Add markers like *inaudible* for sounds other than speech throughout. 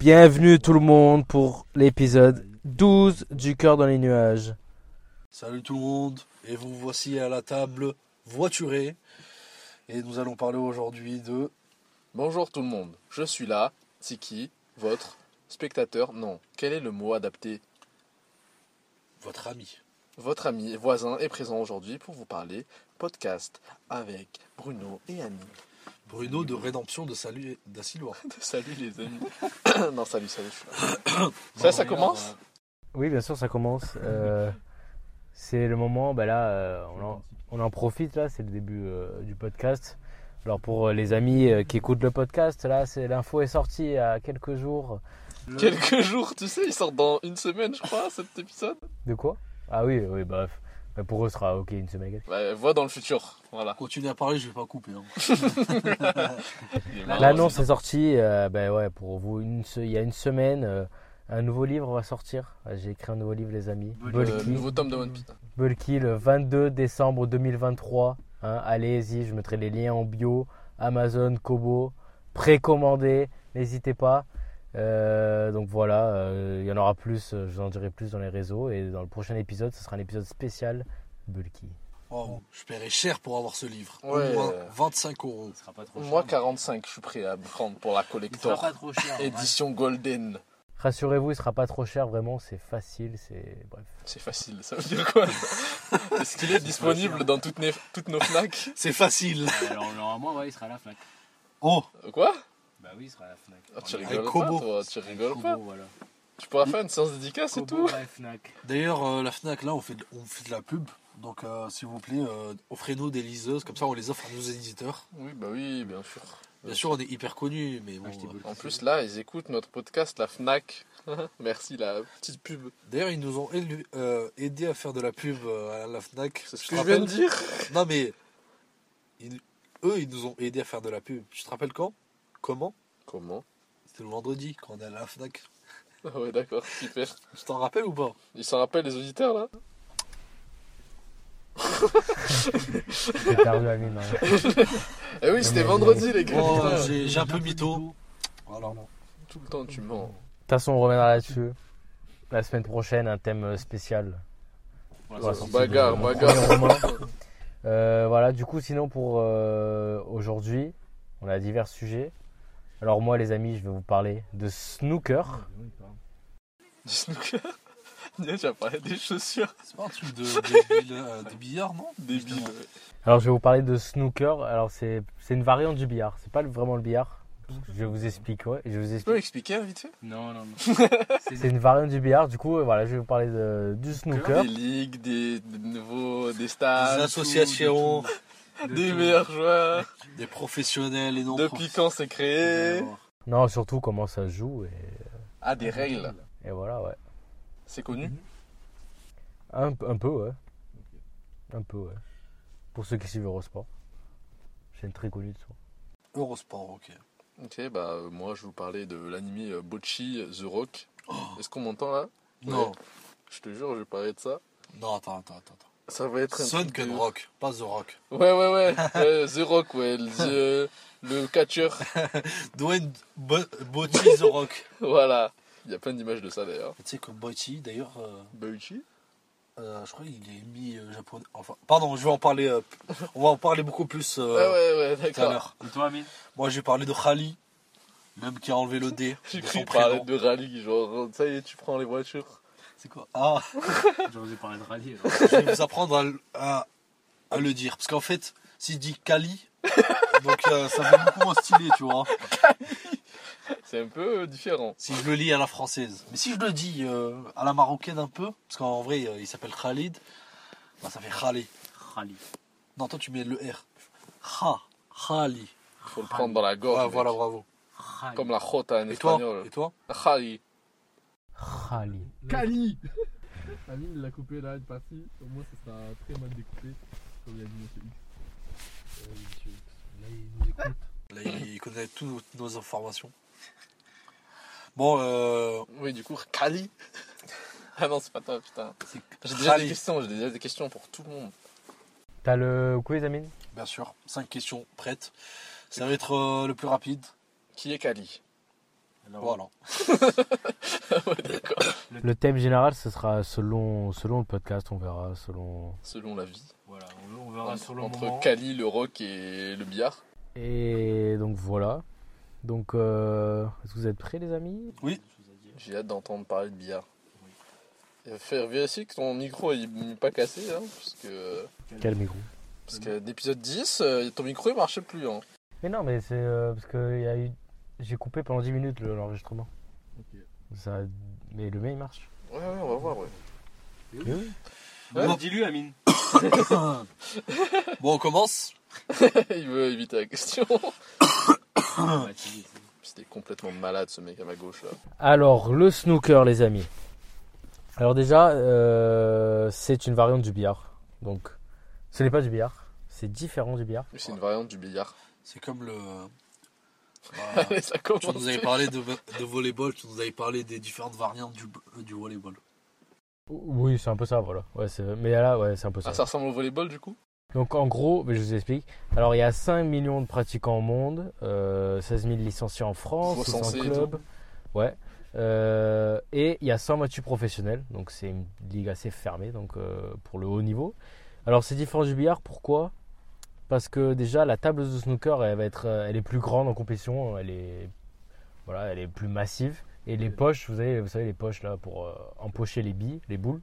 Bienvenue tout le monde pour l'épisode 12 du cœur dans les nuages. Salut tout le monde, et vous voici à la table voiturée. Et nous allons parler aujourd'hui de. Bonjour tout le monde, je suis là, Tiki, votre spectateur, non, quel est le mot adapté? Votre ami. Votre ami et voisin est présent aujourd'hui pour vous parler podcast avec Bruno et Annie. Bruno de Rédemption de Salut d'Assilois. *laughs* salut les amis. *coughs* non, salut, salut. *coughs* Ça, ça commence? Oui, bien sûr, ça commence. Euh, c'est le moment, bah là, euh, on, en, on en profite, là, c'est le début euh, du podcast. Alors pour les amis euh, qui écoutent le podcast, là, c'est l'info est sortie il y a quelques jours. Quelques jours, tu sais, il sort dans une semaine, je crois, cet épisode. De quoi? Ah oui, oui, bref. Bah, pour eux, ce sera ok une semaine. Ouais, vois dans le futur, voilà. Continuez à parler, je vais pas couper. hein. *laughs* L'annonce est sortie, euh, ben ouais, pour vous, une se- il y a une semaine, euh, un nouveau livre va sortir. Euh, J'ai écrit un nouveau livre, les amis. Le Bulky. nouveau tome de One Piece. Bulky, le 22 décembre 2023. Hein, Allez-y, je mettrai les liens en bio. Amazon, Kobo, précommandé, n'hésitez pas. Euh, donc voilà, euh, il y en aura plus, euh, je vous en dirai plus dans les réseaux. Et dans le prochain épisode, ce sera un épisode spécial Bulky. Oh, je paierai cher pour avoir ce livre. Ouais. Au moins 25 euros. Ce sera pas trop cher. Moi, 45, je suis prêt à me prendre pour la Il sera collector. pas trop cher. Édition Golden. Rassurez-vous, il sera pas trop cher, vraiment, c'est facile, c'est bref. C'est facile, ça veut dire quoi? *laughs* Est-ce qu'il est disponible dans toutes, nos FNAC? C'est facile. Alors, normalement, ouais, il sera à la Fnac. Oh, Quoi? Bah oui, il sera à la Fnac. Ah, Tu rigoles pas, toi Tu rigoles Kobo, pas voilà. Tu pourras faire une séance dédicace et tout d'ailleurs, euh, la Fnac, là, on fait de, on fait de la pub. Donc, euh, s'il vous plaît, euh, offrez-nous des liseuses. Comme ça, on les offre à nos éditeurs. Oui, bah oui, bien sûr. Bien sûr, on est hyper connus, mais bon. En plus, là, ils écoutent notre podcast, la FNAC. *laughs* Merci, la petite pub. D'ailleurs, ils nous ont élu- euh, aidé à faire de la pub à la Fnac. C'est ce que je viens de dire. Non, mais ils- eux, ils nous ont aidé à faire de la pub. Tu te rappelles quand? Comment Comment C'était le vendredi, quand on est allé à la Fnac. Ah ouais, d'accord, super. Tu t'en rappelles ou pas Ils s'en rappellent, les auditeurs, là J'ai perdu la mine. hein. Eh oui, c'était vendredi, les gars. Oh, putain. j'ai j'ai un peu mytho. Voilà. Tout le temps, tu mens. De toute façon, on reviendra là-dessus. La semaine prochaine, un thème euh, spécial. Voilà, Ouais, ça, bagarre, de- bagarre. Euh, voilà, du coup, sinon pour euh, aujourd'hui, on a divers sujets. Alors moi, les amis, je vais vous parler de snooker. Du snooker *laughs* Tu as parlé des chaussures C'est pas un truc de, de, de- euh, de billard, non débiles. Alors je vais vous parler de snooker. Alors c'est c'est une variante du billard. C'est pas vraiment le billard. Je vous explique. Ouais, je vous Tu explique. peux expliquer, vite fait Non, non, non. *laughs* C'est une variante du billard. Du coup, voilà, je vais vous parler de, du snooker. Des ligues, des, des nouveaux, des stars, Des associations, des meilleurs joueurs. des professionnels et non Depuis quand c'est créé Non, surtout comment ça se joue et, Ah, des règles. et voilà, ouais. C'est connu Un, un peu, ouais. Un peu, ouais. Pour ceux qui suivent Eurosport. Chaîne très connue de ça. Eurosport, ok. Ok, bah euh, moi je vais vous parler de l'anime euh, Bocchi The Rock. Est-ce qu'on m'entend là? Non, Ouais. Je te jure, je vais parler de ça. non, attends, attends, attends. Ça va être un Sun truc Gun de- Rock, pas The Rock. Ouais, ouais, ouais. ouais The Rock, ouais. Le, euh, le catcheur. *laughs* Dwayne Bo- Botti The Rock. voilà. Il y a plein d'images de ça d'ailleurs. Tu sais que Botti, d'ailleurs, euh, euh, je crois qu'il est mis euh, japonais. Enfin, pardon, je vais en parler. euh, on va en parler beaucoup plus euh, Ouais, ouais, ouais, tout à d'accord. l'heure. Et toi, Amine? Moi, je vais parler de Khali, l'homme qui a enlevé le D. *laughs* J'ai de cru son parler prénom. de rallye, genre, ça y est, tu prends les voitures. C'est quoi Ah, *laughs* J'aurais parler de rallye. alors. je vais vous apprendre à, le- à- à le dire. Parce qu'en fait, s'il dit Kali, *laughs* donc euh, ça fait beaucoup moins stylé, tu vois. C'est un peu euh, différent. Si je le lis à la française. Mais si je le dis euh, à la marocaine un peu, parce qu'en vrai, euh, il s'appelle Khalid, bah, ça fait Khali. Rallye. Non, toi, tu mets le R. Kha, Khali. Il faut le prendre dans la gorge. Ouais, mec. voilà, bravo. Rallye. Comme la jota en Et toi? espagnol. Et toi? Rallye. Khali. Cali Amine il l'a coupé là, une partie. Au moins, ça sera très mal découpé. Comme il a dit Monsieur X. Euh, Monsieur X. Là, il nous écoute. Là, il, connaît toutes nos, informations. Bon, euh, Oui, du coup, Kali. ah non, c'est pas toi, putain. c'est J'ai déjà des questions, j'ai déjà des questions pour tout le monde. T'as le quiz, Amine? Bien sûr, 5 questions prêtes. Ça va être euh, le plus rapide. Qui est Kali Alors, Voilà. *laughs* ouais, d'accord. Le thème général, ce sera selon, selon le podcast, on verra, selon... Selon la vie. Voilà, on, verra le Entre moment. Cali, le rock et le billard. Et donc voilà. Donc, euh, est-ce que vous êtes prêts les amis? Oui. J'ai hâte d'entendre parler de billard. Et faire vérifier que ton micro il n'est pas cassé, hein, parce que, Quel micro? Parce que l'épisode 10, euh, ton micro il marchait plus. Hein. Mais non, mais c'est euh, parce que il y a eu... j'ai coupé pendant 10 minutes le- l'enregistrement. Ok. Ça... Mais le mail marche. Ouais, ouais, on va voir, ouais. Oui, oui. Ouais. Bon, Dis-lui, Amine. *coughs* Bon, on commence. *laughs* il veut éviter la question. *coughs* C'était complètement malade ce mec à ma gauche là. Alors, le snooker, les amis. Alors déjà, euh, c'est une variante du billard. Donc, ce n'est pas du billard. C'est différent du billard. C'est une variante du billard. C'est comme le. Allez, ça commence. tu nous avais parlé de, de volleyball, tu nous avais parlé des différentes variantes du, euh, du volleyball. Oui, c'est un peu ça, voilà. Ouais, c'est... Mais là, ouais, c'est un peu ça. Ah, ça ressemble au volleyball du coup? Donc en gros, je vous explique. Alors il y a 5 millions de pratiquants au monde, euh, 16 000 licenciés en France, Recensés 600 et clubs. Ouais. Euh, et il y a 100 matchs professionnels, donc c'est une ligue assez fermée donc, euh, pour le haut niveau. Alors c'est différent du billard, pourquoi? Parce que déjà la table de snooker elle, va être, euh, elle est plus grande en compétition, elle est, voilà, elle est plus massive. Et les poches, vous savez, vous savez les poches là pour euh, empocher les billes, les boules,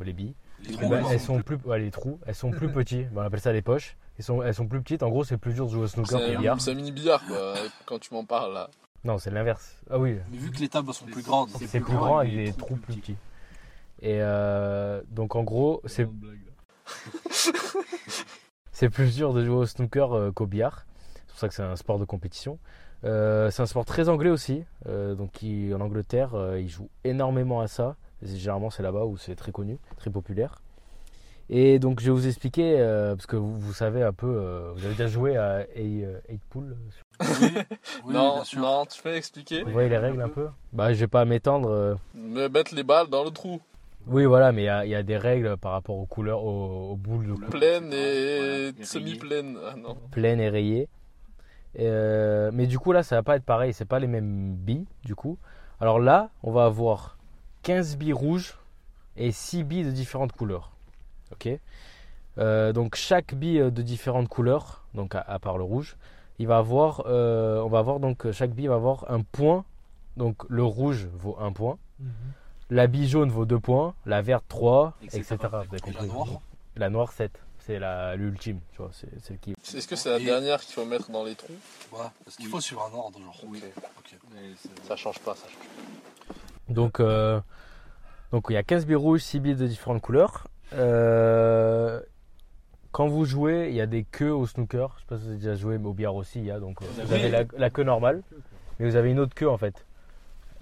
les billes. Les trous, ben, non elles sont plus, ouais, les trous, elles sont plus *laughs* petits. Ben, on appelle ça des poches. Elles sont, elles sont plus petites. En gros, c'est plus dur de jouer au snooker qu'au billard. c'est un mini billard quoi, quand tu m'en parles là. Non, c'est l'inverse. Ah oui, Mais vu que les tables sont plus grandes, c'est plus plus, grand grand avec avec des des trous trous plus plus petits. Et euh, donc, en gros, c'est. *laughs* c'est plus dur de jouer au snooker euh, qu'au billard. C'est pour ça que c'est un sport de compétition. Euh, c'est un sport très anglais aussi. Euh, donc, qui- en Angleterre, euh, ils jouent énormément à ça. Généralement, c'est là-bas où c'est très connu, très populaire. Et donc, je vais vous expliquer, euh, parce que vous, vous savez un peu, euh, vous avez déjà joué à 8 Pool *laughs* oui, oui, non, non, tu peux expliquer Vous voyez les règles un peu? Bah, je vais pas m'étendre. euh. Me mettre les balles dans le trou. Oui, voilà, mais il y a, il y a des règles par rapport aux couleurs, aux, aux boules de Couleur. Pleine et semi-pleine. Ah non. pleines et rayées. Euh, mais du coup, là, ça va pas être pareil. C'est pas les mêmes billes, du coup. Alors là, on va avoir 15 billes rouges et 6 billes de différentes couleurs. Ok? Euh, Donc, chaque bille de différentes couleurs, donc à, à part le rouge, il va avoir, euh, on va avoir donc chaque bille va avoir un point. Donc, le rouge vaut un point. La bille jaune vaut 2 points, la verte 3, etc. Et la noire La noire 7, c'est la- l'ultime, tu vois, c'est celle qui... Est-ce que c'est la Et- dernière qu'il faut mettre dans les trous? Ouais, parce qu'il Oui. faut suivre un ordre, genre? C'est- Ça change pas, ça change Donc, euh, donc il y a 15 billes rouges, 6 billes de différentes couleurs. Euh, quand vous jouez, il y a des queues au snooker. Je sais pas si vous avez déjà joué, mais au billard aussi, il y a. Donc, euh, vous Oui. avez la, la queue normale, mais vous avez une autre queue en fait,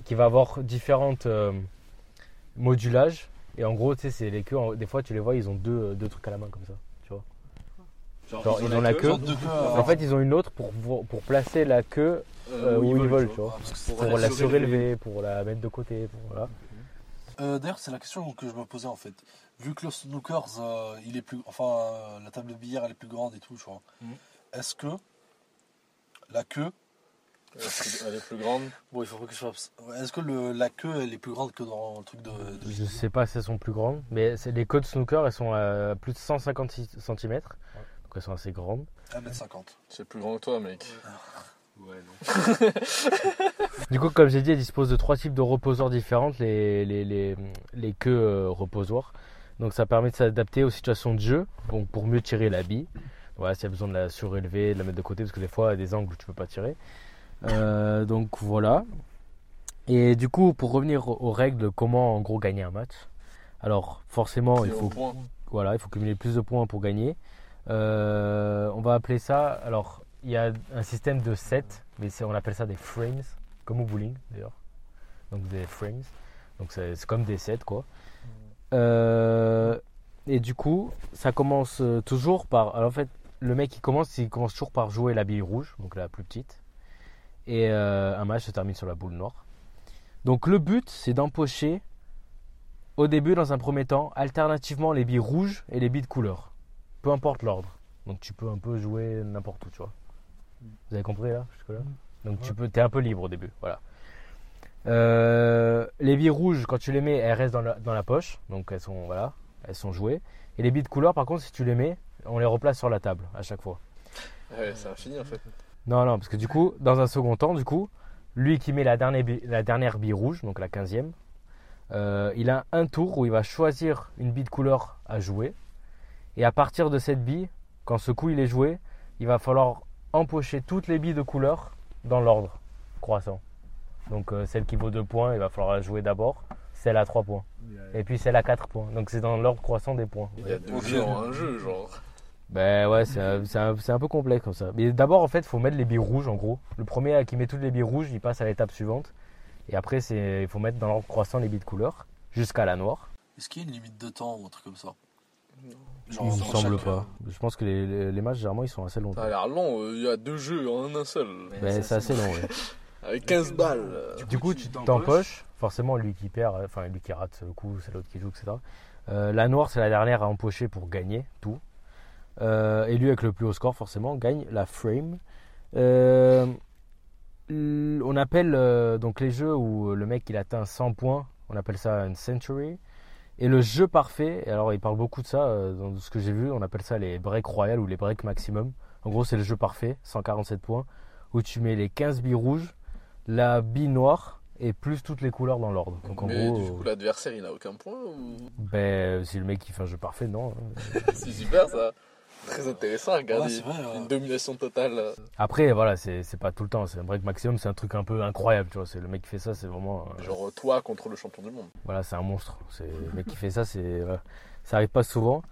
qui va avoir différentes euh, modulages. Et en gros, tu sais, c'est les queues, en- des fois tu les vois, ils ont deux, deux trucs à la main comme ça. Tu vois. Genre, ils ont la queue. En fait, ils ont une autre pour, pour placer la queue euh, où, ils veulent, tu vois. Pour la surélever. pour la mettre de côté. pour- voilà. Euh, D'ailleurs, c'est la question que je me posais en fait. Vu que le snookers, euh, il est plus, enfin, euh, la table de billard elle est plus grande et tout, tu vois. Mhm. Est-ce que la queue, Elle est plus- Elle grande. bon, il faut pas que je fasse. Est-ce que le, la queue elle est plus grande que dans le truc de. de Je sais pas si elles sont plus grandes, mais c'est- les côtes snooker, elles sont à plus de 156 cm. Donc elles sont assez grandes. 1m50. C'est plus grand que toi, mec. Ouais, non. *laughs* Du coup, comme j'ai dit, elles disposent de trois types de reposoirs différentes, les, les, les, les queues euh, reposoirs. Donc ça permet de s'adapter aux situations de jeu, donc pour mieux tirer la bille. Voilà, s'il y a besoin de la surélever, de la mettre de côté, parce que des fois, il y a des angles où tu peux pas tirer. Euh, donc voilà. Et du coup, pour revenir aux règles comment en gros gagner un match? Alors forcément, il faut. Voilà, il faut cumuler plus de points pour gagner. Euh, on va appeler ça. Alors, il y a un système de 7, mais on appelle ça des frames, comme au bowling d'ailleurs. Donc des frames. Donc c'est comme des 7 quoi. Euh, et du coup, ça commence toujours par. Alors en fait, le mec qui commence, il commence toujours par jouer la bille rouge, donc la plus petite. Et euh, un match se termine sur la boule noire. Donc le but, c'est d'empocher au début, dans un premier temps, alternativement les billes rouges et les billes de couleur. Peu importe l'ordre. Donc tu peux un peu jouer n'importe où, tu vois. Vous avez compris là jusque-là? Donc tu peux, es un peu libre au début, voilà. Euh, les billes rouges, quand tu les mets, elles restent dans la, dans la poche. Donc elles sont, voilà, elles sont jouées. Et les billes de couleur, par contre, si tu les mets, on les replace sur la table à chaque fois. Ouais, c'est infini en fait. Non, non, parce que du coup, dans un second temps, du coup, lui qui met la dernière, bille- la dernière bille rouge, donc la 15e, euh, il a un tour où il va choisir une bille de couleur à jouer. Et à partir de cette bille, quand ce coup il est joué, il va falloir empocher toutes les billes de couleur dans l'ordre croissant. Donc euh, celle qui vaut 2 points, il va falloir la jouer d'abord. Celle à 3 points. Et puis celle à 4 points. Donc c'est dans l'ordre croissant des points. Il y a deux jeux en un jeu, genre. Ben ouais, c'est un, c'est un- c'est un peu complexe comme ça. Mais d'abord, en fait, il faut mettre les billes rouges en gros. Le premier qui met toutes les billes rouges, il passe à l'étape suivante. Et après, c'est il faut mettre dans l'ordre croissant les billes de couleur jusqu'à la noire. Est-ce qu'il y a une limite de temps ou un truc comme ça? Il me semble chaque- pas. Je pense que les, les- les matchs, généralement, ils sont assez longs. Ça a l'air long, euh, il y a deux jeux en un seul. Ben, c'est assez long, ouais. *laughs* Avec 15 balles. euh. Du coup, tu t'empoches. Forcément, lui qui perd, euh, enfin, lui qui rate le coup, c'est l'autre qui joue, etc. Euh, la noire, c'est la dernière à empocher pour gagner tout. Euh, et lui, avec le plus haut score, forcément, gagne la frame. Euh, on appelle euh, donc les jeux où le mec il atteint 100 points, on appelle ça un century. Et le jeu parfait, et alors il parle beaucoup de ça euh, dans ce que j'ai vu, on appelle ça les breaks royales ou les breaks maximum. En gros, c'est le jeu parfait, 147 points, où tu mets les 15 billes rouges, la bille noire et plus toutes les couleurs dans l'ordre. Donc en Mais gros, du coup, l'adversaire il n'a aucun point ou? ben, si le mec qui fait un jeu parfait, non. hein. *laughs* c'est super ça. Très intéressant à regarder. Ouais, c'est vrai, ouais. Une domination totale. euh. Après, voilà, c'est c'est pas tout le temps. C'est un break maximum, c'est un truc un peu incroyable, tu vois. C'est le mec qui fait ça, c'est vraiment. euh, Genre toi contre le champion du monde. Voilà, c'est un monstre. C'est le mec qui fait ça, c'est voilà. ça arrive pas souvent.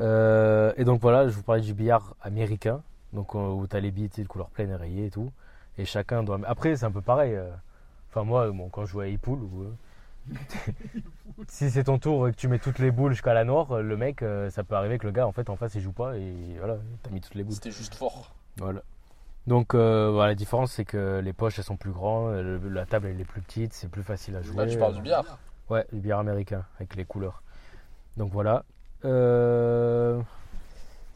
Euh, et donc voilà, je vous parlais du billard américain, donc euh, où t'as les billes de couleur pleine et rayées et tout, et chacun doit. Après, c'est un peu pareil. euh. Enfin moi, bon, quand je jouais à ou, euh, *laughs* si c'est ton tour et que tu mets toutes les boules jusqu'à la noire, euh, le mec, euh, ça peut arriver que le gars en fait en face il joue pas et voilà, t'as mis toutes les boules. C'était juste fort. Voilà. Donc euh, voilà, la différence c'est que les poches elles sont plus grandes, le- la table elle est plus petite, c'est plus facile à jouer. Là tu parles du billard. Ouais, du billard américain avec les couleurs. Donc voilà. Euh,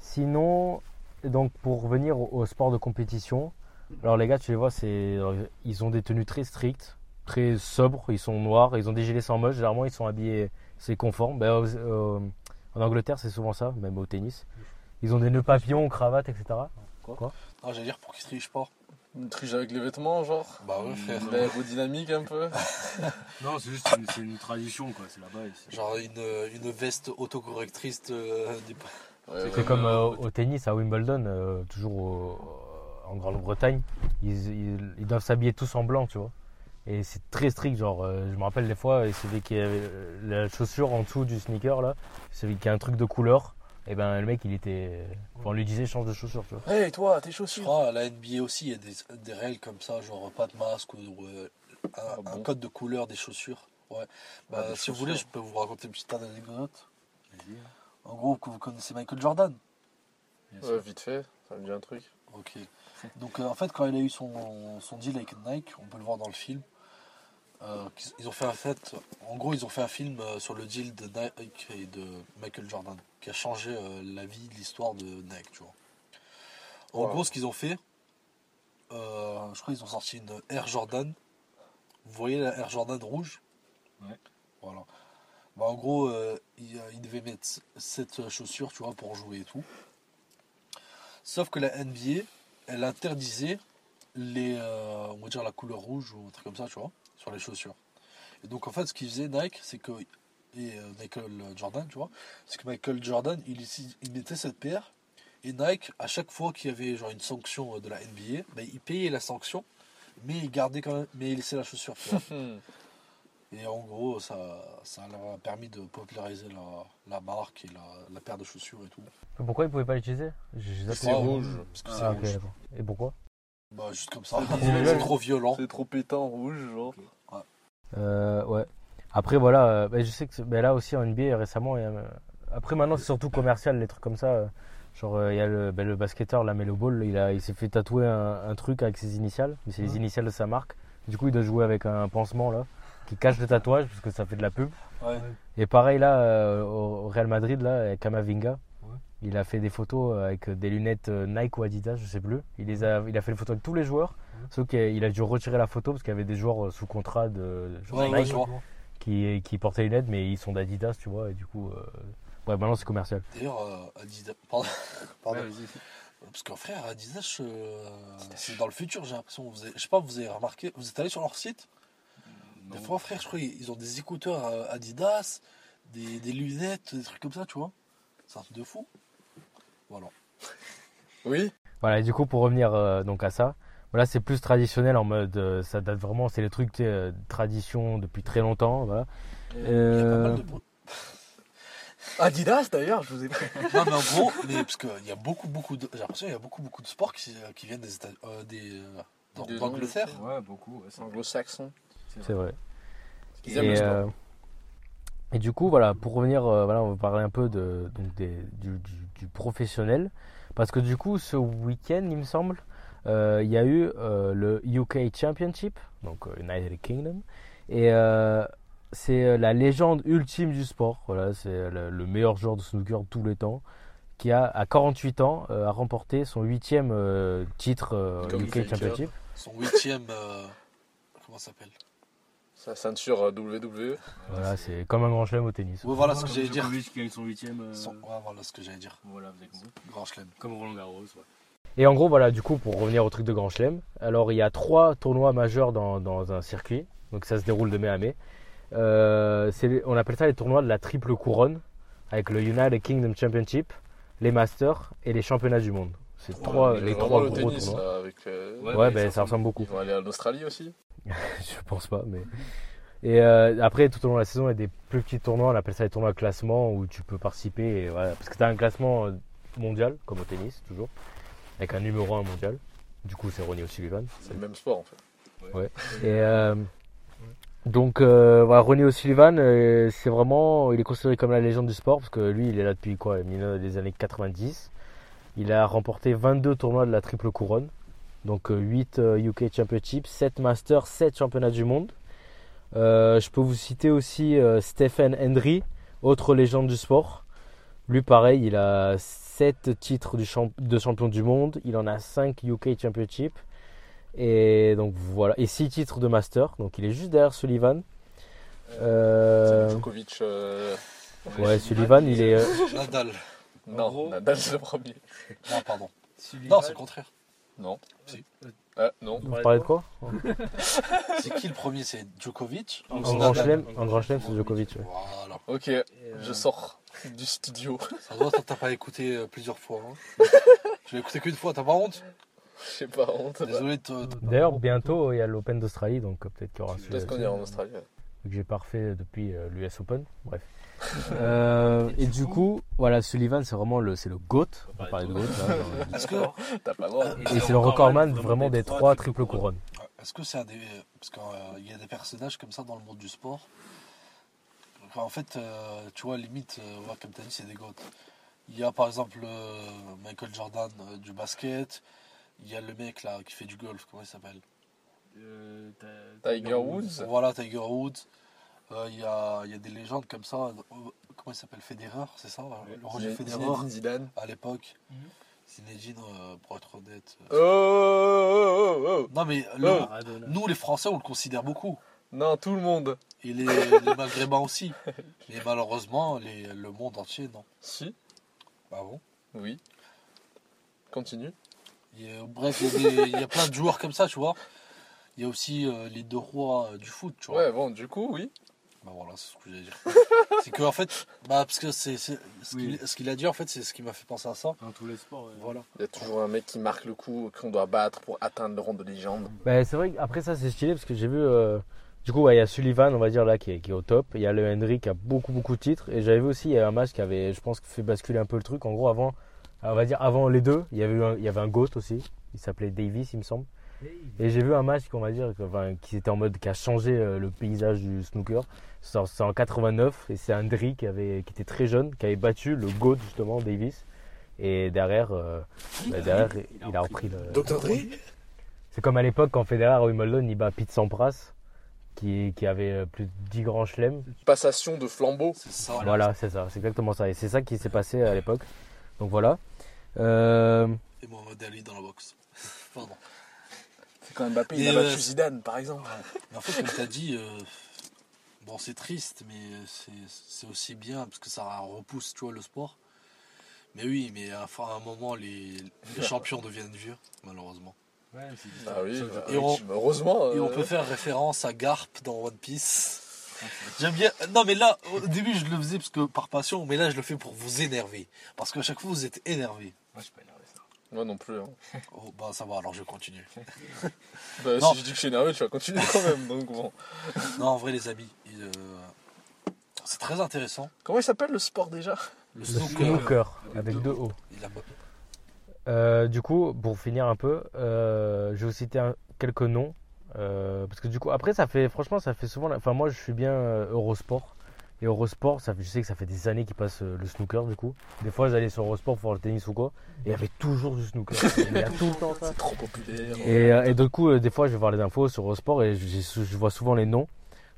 Sinon, donc pour revenir au, au sport de compétition, alors les gars, tu les vois, c'est alors, ils ont des tenues très strictes, très sobres, ils sont noirs, ils ont des gilets sans moche, généralement ils sont habillés, c'est conforme. Ben, euh, en Angleterre, c'est souvent ça, même au tennis. Ils ont des nœuds papillons, cravates, etc. Ah, j'allais dire pour qu'ils trichent pas. Une triche avec les vêtements, genre. Bah ouais, frère. L'aérodynamique un peu. *laughs* Non, c'est juste une, c'est une tradition, quoi. C'est là-bas. Genre une, une veste autocorrectrice de, des- Ouais, ouais. C'est comme euh, au tennis à Wimbledon, euh, toujours au- en Grande-Bretagne, ils, ils- ils doivent s'habiller tous en blanc, tu vois. Et c'est très strict, genre, euh, je me rappelle des fois, et celui qui avait euh, la chaussure en dessous du sneaker, là, celui qui a un truc de couleur, et ben le mec, il était. enfin, on lui disait change de chaussure, tu vois. Hey toi, tes Je chaussures. crois à la NBA aussi, il y a des, des règles comme ça, genre pas de masque ou euh, un, Ah bon un code de couleur des chaussures. Ouais. Bah, Ah, des si vous voulez, je peux vous raconter une petite anecdote. En gros, que vous connaissez Michael Jordan? Bien Ouais, sûr. vite fait, ça me dit un truc. Ok. Donc euh, en fait, quand il a eu son, son deal avec Nike, on peut le voir dans le film. Euh, ils ont fait un fait, en gros, ils ont fait un film euh, sur le deal de Nike et de Michael Jordan, qui a changé euh, la vie, l'histoire de Nike, tu vois. En Wow. gros, ce qu'ils ont fait, euh, je crois qu'ils ont sorti une Air Jordan. Vous voyez la Air Jordan rouge? Ouais. Voilà. Bah, en gros, euh, il, euh, il devait mettre cette chaussure, tu vois, pour jouer et tout. Sauf que la NBA, elle interdisait les, on va dire la couleur rouge ou un truc comme ça, tu vois, sur les chaussures. Et donc en fait, ce qu'il faisait Nike, c'est que et euh, Michael Jordan, tu vois, c'est que Michael Jordan, il, mettait cette paire et Nike, à chaque fois qu'il y avait genre une sanction euh, de la NBA, ben, il payait la sanction, mais il gardait quand même, mais il laissait la chaussure. tu vois. *laughs* Et en gros, ça, ça leur a permis de populariser la, la marque et la, la paire de chaussures et tout. Pourquoi ils pouvaient pas l'utiliser? J'ai- j'ai zappé. C'est rouge. Parce que Ah, c'est Ah, rouge. d'accord. Et pourquoi? Bah, juste comme ça. C'est trop violent. C'est trop pétant rouge, genre. Euh, ouais. Après, voilà, euh, bah, je sais que c'est- bah, là aussi en NBA récemment, il y a, euh, après maintenant c'est surtout commercial, les trucs comme ça. euh, genre, euh, il y a le, bah, le basketteur, la Melo Ball, il, a, il s'est fait tatouer un, un truc avec ses initiales, mais c'est les Ouais. initiales de sa marque. Du coup, il doit jouer avec un pansement là, qui cache le tatouage, parce que ça fait de la pub. Ouais. Et pareil là, euh, au Real Madrid, là, avec Kamavinga. Il a fait des photos euh, avec des lunettes euh, Nike ou Adidas, je sais plus. Il, les a, il a fait les photos avec tous les joueurs. Sauf qu'il a dû retirer la photo parce qu'il y avait des joueurs euh, sous contrat de Ouais, ouais, Nike je vois. qui, qui portaient les lunettes, mais ils sont d'Adidas, tu vois. Et du coup, euh, ouais, maintenant c'est commercial. D'ailleurs, euh, Adidas. Pardon. *laughs* Pardon. Ouais, vas-y. Parce qu'en frère, Adidas, euh, c'est dans le futur, j'ai l'impression. Vous avez- Je sais pas, vous avez remarqué. Vous êtes allé sur leur site? Des fois, frère, je crois ils ont des écouteurs Adidas, des, des lunettes, des trucs comme ça, tu vois. C'est un truc de fou. Voilà. *laughs* Oui Voilà, et du coup, pour revenir euh, donc à ça, voilà, c'est plus traditionnel en mode, euh, ça date vraiment, c'est les trucs euh, tradition depuis très longtemps. Voilà. Il y a pas Euh, mal de bruit. *laughs* Adidas d'ailleurs, je vous ai Non, mais en gros, mais, parce qu'il y a beaucoup, beaucoup de. J'ai l'impression qu'il y a beaucoup, beaucoup de sports qui, qui viennent des États. euh, des, d'Ang- Des d'Angleterre. Ouais, beaucoup. ouais, c'est anglo-saxon. c'est vrai. Ils aiment le Et, sport. et du coup, voilà, pour revenir, euh, voilà, on va parler un peu de, donc des- du, du- du professionnel. Parce que du coup, ce week-end, il me semble, euh, il y a eu euh, le UK Championship, donc euh, United Kingdom. Et euh, c'est euh, la légende ultime du sport. Voilà, c'est le, le meilleur joueur de snooker de tous les temps. Qui a, à 48 ans, euh, a remporté son huitième euh, titre euh, UK. Championship. Son huitième. euh, comment ça s'appelle? Sa ceinture euh, WWE. Voilà, c'est comme un grand chelem au tennis. Ouais, voilà ce que j'allais dire. Djokovic qui gagne son huitième. euh, Son- Ouais, voilà ce que j'allais dire. Voilà, vous avez compris. Grand chelem. Comme Roland Garros. Ouais. Et en gros, voilà, du coup, pour revenir au truc de Grand Chelem, alors il y a trois tournois majeurs dans, dans un circuit, donc ça se déroule de mai à mai. Euh, on appelle ça les tournois de la triple couronne, avec le United Kingdom Championship, les Masters et les championnats du monde. C'est trois, les trois le gros tennis tournois. là, avec. euh, Ouais, Ouais, ben, mais ça ressemble beaucoup. Ils vont aller en Australie aussi. *laughs* Je pense pas, mais. Et euh, après, tout au long de la saison, il y a des plus petits tournois, on appelle ça les tournois classement, où tu peux participer. Et voilà, parce que tu as un classement euh, mondial, comme au tennis, toujours, avec un numéro 1 mondial. Du coup, c'est Ronnie O'Sullivan. C'est le même sport en fait. Et euh, donc, euh, voilà, Ronnie O'Sullivan, c'est vraiment, il est considéré comme la légende du sport parce que lui, il est là depuis quoi, les années 90. Il a remporté 22 tournois de la triple couronne, donc euh, 8 euh, UK Championship, 7 Masters, 7 championnats du monde. Euh, je peux vous citer aussi euh, Stephen Hendry, autre légende du sport. Lui, pareil, il a 7 titres du champ- de champion du monde, il en a 5 UK Championship. Et donc voilà, et 6 titres de master, donc il est juste derrière Sullivan. Euh, Djokovic. euh, ouais, Sullivan, il est. euh, *laughs* Non, gros- Nadal c'est le premier. Non, pardon. Non, c'est le contraire. Non. Si. Ah, non. vous parlez de quoi *laughs* C'est qui le premier? C'est Djokovic En grand Nadal chelem, en grand chelem, c'est Djokovic. ouais. Voilà. Ok, euh, je sors du studio. Ça doit, t'as pas écouté euh, plusieurs fois. Hein. *laughs* tu l'as écouté qu'une fois, t'as pas honte? J'ai pas honte. Désolé de te. D'ailleurs, bientôt, il y a l'Open d'Australie, donc euh, peut-être qu'il y aura Peut-être qu'on ira en Australie. ouais. vu que j'ai pas refait depuis euh, l'US Open. Bref. Euh, et du coup, voilà, Sullivan, c'est vraiment le, c'est le GOAT. On parler de GOAT. là, dans- Est-ce que, T'as pas le droit. et c'est le recordman vraiment des trois triples couronnes. est-ce que c'est un des. Parce qu'il y a des personnages comme ça dans le monde du sport. Enfin, en fait, euh, tu vois, limite, euh, ouais, comme tu as dit, c'est des goats. Il y a par exemple euh, Michael Jordan euh, du basket. Il y a le mec là qui fait du golf, comment il s'appelle? Euh, Tiger Woods. Voilà, Tiger Woods. Euh, Il y, a, il y a des légendes comme ça. Euh, Comment il s'appelle Federer, c'est ça Le Roger Zine- Federer Zinedine Zidane. à l'époque. Mhm. Zinedine, euh, pour être honnête. Oh, euh, oh, oh, oh. Non, mais le- Oh. Nous, les Français, on le considère beaucoup. Non, tout le monde. Et les, *laughs* les Maghrébins aussi. Mais malheureusement, les- le monde entier, non. Si, Ah bon? Oui. Continue. Bref, il y, a y plein de joueurs comme ça, tu vois. Il y a aussi euh, les deux rois euh, du foot, tu vois. Ouais, bon, du coup, oui. Bah voilà, c'est ce que j'allais dire. *laughs* c'est que en fait, bah parce que c'est c'est- ce Oui. qu'il ce qu'il a dit en fait, c'est ce qui m'a fait penser à ça. Dans tous les sports. ouais. Voilà. Il y a toujours un mec qui marque le coup qu'on doit battre pour atteindre le rang de légende. Bah, c'est vrai qu'après ça c'est stylé parce que j'ai vu euh, du coup ouais, il y a Sullivan on va dire là qui est, qui est au top il y a le Henry qui a beaucoup beaucoup de titres et j'avais vu aussi il y a un match qui avait je pense fait basculer un peu le truc en gros avant on va dire avant les deux il y avait eu un, il y avait un Ghost aussi il s'appelait Davis il me semble et j'ai vu un match qu'on va dire enfin, qui était en mode qui a changé euh, le paysage du snooker c'est en, c'est en 89 et c'est Henry qui avait qui était très jeune qui avait battu le Goat justement Davis et derrière euh, bah, derrière il a repris le Dr. Dre c'est comme à l'époque quand Federer à Wimbledon il bat Pete Sampras qui, qui avait euh, plus de 10 grands chelems. Passation de flambeau. C'est ça. Voilà, c'est ça, c'est exactement ça. Et c'est ça qui s'est passé à l'époque. Donc voilà. Euh, Et Mohamed Ali dans la boxe. *laughs* Pardon. Quand Mbappé, il a battu battu Zidane, par exemple. Mais en fait, comme tu as dit, euh, bon, c'est triste, mais c'est aussi bien parce que ça repousse, tu vois, le sport. Mais oui, mais à un, à un moment, les, les champions deviennent vieux, malheureusement. Ouais, Ah oui, bah, Et on- heureusement. Et on euh, peut faire référence à Garp dans One Piece. J'aime bien. Non, mais là, au début, je le faisais parce que par passion, mais là, je le fais pour vous énerver. Parce qu'à chaque fois, vous êtes énervé. Moi, je suis pas. Moi non plus. hein. Oh, bah, ça va, alors je continue. *laughs* Bah, Non. si je dis que je suis énervé, tu vas continuer quand même. Donc bon. Non, en vrai, les amis, euh, c'est très intéressant. Comment il s'appelle le sport déjà? Le le snooker, snooker avec deux O. il a- Euh, du coup, pour finir un peu, euh, je vais vous citer un- quelques noms. euh, parce que du coup, après, ça fait, franchement, ça fait souvent. la- Enfin, moi, je suis bien Eurosport. Et Eurosport, ça je sais que ça fait des années qu'ils passent euh, le snooker, du coup. Des fois, j'allais sur Eurosport pour voir le tennis ou quoi. Et il y avait toujours du snooker. *laughs* Il y a tout le temps ça. C'est trop populaire. Et, euh, et du coup, euh, des fois, je vais voir les infos sur Eurosport et je vois souvent les noms.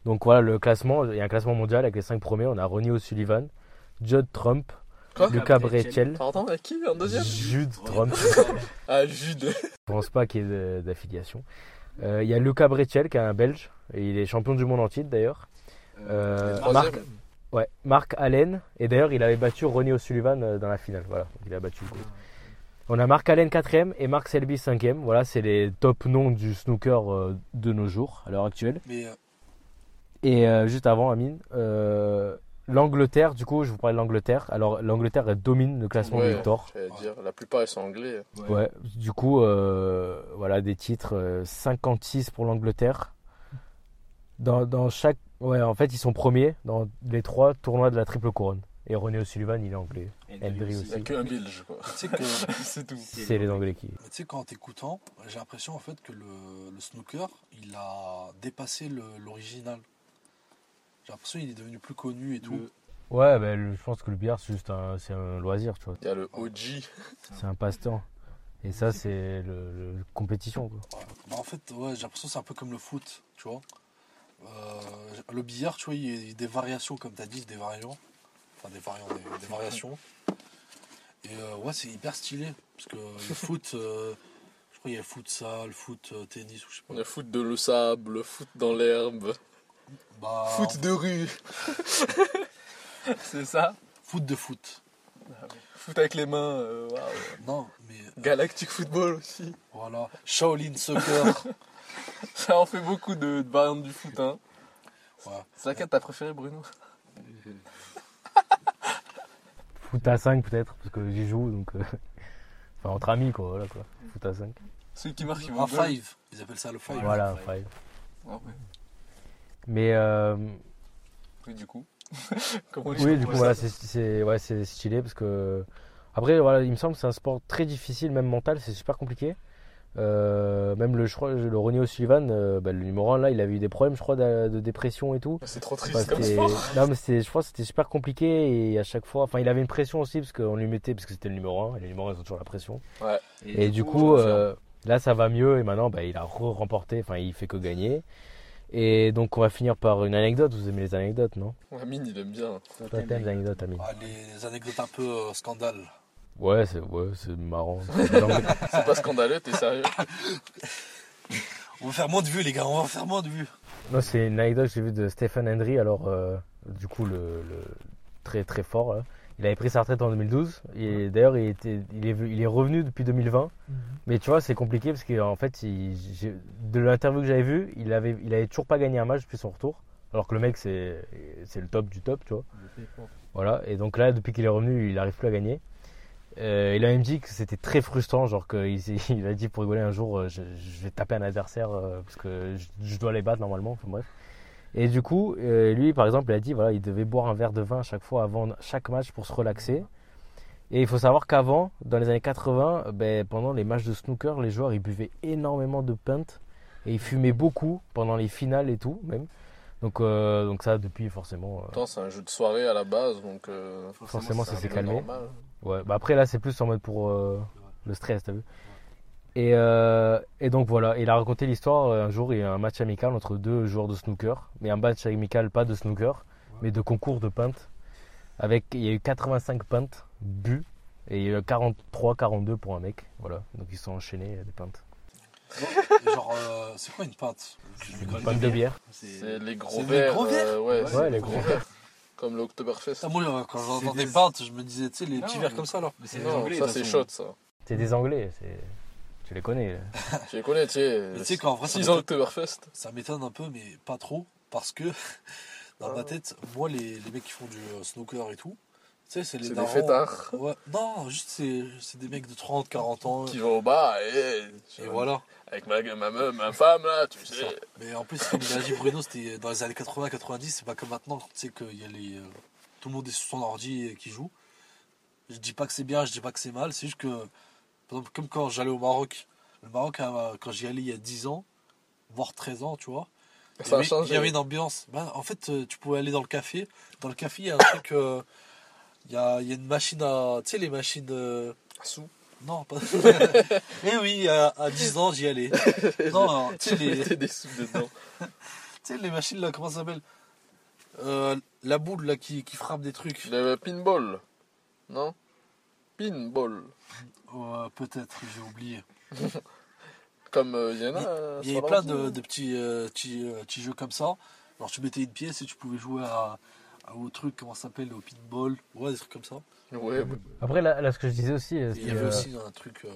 Donc voilà, le classement, il y a un classement mondial avec les 5 premiers. On a Ronnie O'Sullivan, Judd Trump, Quoi Lucas Brecel, Pardon, avec qui en deuxième Jude Trump. *laughs* Ah, Jude. Je pense pas qu'il y ait d'affiliation. Il y a Lucas Brecel qui est un Belge. Et il est champion du monde entier d'ailleurs. Euh. Marc, ouais, Marc Allen. Et d'ailleurs, il avait battu Ronnie O'Sullivan euh, dans la finale. Voilà, il a battu. On a Marc Allen 4ème et Marc Selby 5ème. Voilà, c'est les top noms du snooker euh, de nos jours, à l'heure actuelle. Mais Et euh, juste avant, Amine, euh, l'Angleterre, du coup, je vous parlais de l'Angleterre. Alors, l'Angleterre elle domine le classement Ouais, des dire, la plupart ils sont anglais. Ouais, du coup, euh, voilà des titres euh, 56 pour l'Angleterre. Dans, dans chaque. Ouais, en fait, ils sont premiers dans les trois tournois de la triple couronne. Et René O'Sullivan, il est anglais. Hendry Il n'y a aussi. qu'un Belge, quoi. tu sais que, *laughs* C'est tout. C'est les Anglais qui. mais tu sais, qu'en t'écoutant, j'ai l'impression en fait que le, le snooker, il a dépassé le- l'original. J'ai l'impression qu'il est devenu plus connu et tout. Le- Ouais, ben, le- je pense que le billard, c'est juste un, c'est un loisir, tu vois. Il y a le OG. C'est un passe-temps. Et ça, c'est le, le- compétition, quoi. Ouais. Bah, en fait, ouais, j'ai l'impression que c'est un peu comme le foot, tu vois. Euh, le billard, tu vois, il y a des variations, comme tu as dit, des variants. Enfin, des variants, des, des variations. Et euh, ouais, c'est hyper stylé. Parce que le *laughs* foot, euh, je crois qu'il y a foot salle, foot euh, tennis, ou je sais pas. On a foot de le sable, foot dans l'herbe, Bah, foot de rue. *laughs* C'est ça? Foot de foot. Foot avec les mains, euh, waouh. Non, mais euh, Galactic Football aussi. voilà. Shaolin Soccer. *laughs* *laughs* Ça en fait beaucoup de, de variantes du foot, hein. Ouais. C'est laquelle t'as préféré, Bruno? *laughs* Foot à 5 peut-être, parce que j'y joue, donc. euh, *laughs* Enfin, entre amis, quoi, voilà, quoi. Foot à 5. Celui qui marque, il Un five. Ils appellent ça le five. Voilà, five. five. Ah ouais. Mais. euh, Oui, du coup. Comment Oui, du coup, voilà, c'est c'est- ouais, c'est stylé parce que. Après, voilà, il me semble que c'est un sport très difficile, même mental, c'est super compliqué. Euh, même le, je crois, le Ronnie O'Sullivan, euh, bah, le numéro 1, là, il a eu des problèmes, je crois, de, de dépression et tout. C'est trop Enfin, triste comme c'était- sport. *laughs* non, mais je crois que c'était super compliqué et à chaque fois. Enfin, il avait une pression aussi parce qu'on lui mettait, parce que c'était le numéro 1, et les numéros 1 ils ont toujours la pression. Et, du coup, euh, là, ça va mieux et maintenant, bah, il a re-remporté, enfin, il fait que gagner. Et donc, on va finir par une anecdote. Vous aimez les anecdotes, non? Amine, il aime bien. Toi, t'aimes les anecdotes, Amine? Ah, les anecdotes un peu euh, scandales. Ouais, c'est ouais, c'est marrant. *laughs* C'est pas scandaleux, t'es sérieux On va faire moins de vues, les gars. On va faire moins de vues. Non, c'est une anecdote que j'ai vue de Stephen Hendry. Alors, euh, du coup, le, le très très fort. là. Il avait pris sa retraite en 2012. Et d'ailleurs, il, était, il, est, il est revenu depuis 2020. Mais tu vois, c'est compliqué parce qu'en fait, il- de l'interview que j'avais vue, il avait, il avait toujours pas gagné un match depuis son retour. Alors que le mec, c'est c'est le top du top, tu vois. Voilà, et donc là, depuis qu'il est revenu, il n'arrive plus à gagner. Euh, il a même dit que c'était très frustrant, genre qu'il *laughs* il a dit pour rigoler un jour, euh, je, je vais taper un adversaire euh, parce que je, je dois les battre normalement, enfin bref. Et du coup, euh, lui par exemple, il a dit voilà, il devait boire un verre de vin à chaque fois avant chaque match pour se relaxer. Et il faut savoir qu'avant, dans les années 80, euh, ben, pendant les matchs de snooker, les joueurs ils buvaient énormément de pintes et ils fumaient beaucoup pendant les finales et tout même. Donc, euh, donc ça depuis forcément. euh, c'est un jeu de soirée à la base, donc. euh, Forcément, ça c'est s'est calmé. normal. Ouais, bah après là c'est plus en mode pour euh, le stress, t'as vu. Et, euh, et donc voilà, il a raconté l'histoire. euh, Un jour, il y a eu un match amical entre deux joueurs de snooker, mais un match amical pas de snooker, mais de concours de pintes. Avec, il y a eu 85 pintes bues Et euh, 43, 42 pour un mec. Voilà. Donc ils sont enchaînés des pintes. *laughs* Genre, euh, c'est quoi une pinte? Une pinte de bière. C'est les gros C'est les verres. gros verres? euh, ouais, Ouais, les gros verres. Comme l'Octoberfest. Ah, Moi, euh, quand j'entendais des- pintes, je me disais, tu sais, les Non, petits verres comme ça là. Mais c'est des Anglais, ça c'est shot ça. C'est des Anglais. c'est- Tu les connais. là. *laughs* Tu les connais, tu sais. Mais tu sais qu'en vrai, ça 6 ans m'étonne- Oktoberfest. ça m'étonne un peu, mais pas trop, parce que *laughs* dans ma tête, moi, les, les mecs qui font du euh, snooker et tout, sais, c'est les des fêtards Ouais, non, juste c'est des mecs de 30, 40 ans. qui vont au bar et. Et voilà. Avec ma, ma, meuf, ma femme là, tu sais. Mais en plus, comme il a dit Bruno, c'était dans les années 80-90, c'est pas comme maintenant, tu sais qu'il y a les. euh, tout le monde est sur son ordi et qui joue. Je dis pas que c'est bien, je dis pas que c'est mal, c'est juste que. Par exemple, comme quand j'allais au Maroc. Le Maroc, euh, quand j'y allais il y a 10 ans, voire 13 ans, tu vois. Y, avait, il y avait une ambiance. Ben, en fait, euh, tu pouvais aller dans le café. Dans le café, il y a un truc. euh, Il y, a, y a une machine à. Tu sais, les machines. euh, Sous. Non, pas. Mais *laughs* *laughs* oui, à, à 10 ans, j'y allais. *laughs* Non, tu sais, les, des sous dedans. tu sais, les machines là, comment ça s'appelle Euh, La boule là qui, qui frappe des trucs. Le pinball. Non? Pinball. Peut-être, j'ai oublié. Comme euh, il y en a. Il euh, y avait plein de, de petits, euh, petits, euh, petits jeux comme ça. Alors tu mettais une pièce et tu pouvais jouer à, à au truc, comment ça s'appelle, au pinball. Ouais, des trucs comme ça. Ouais, Après, là, là, ce que je disais aussi, euh, Et il y c'était, avait euh, aussi un truc euh,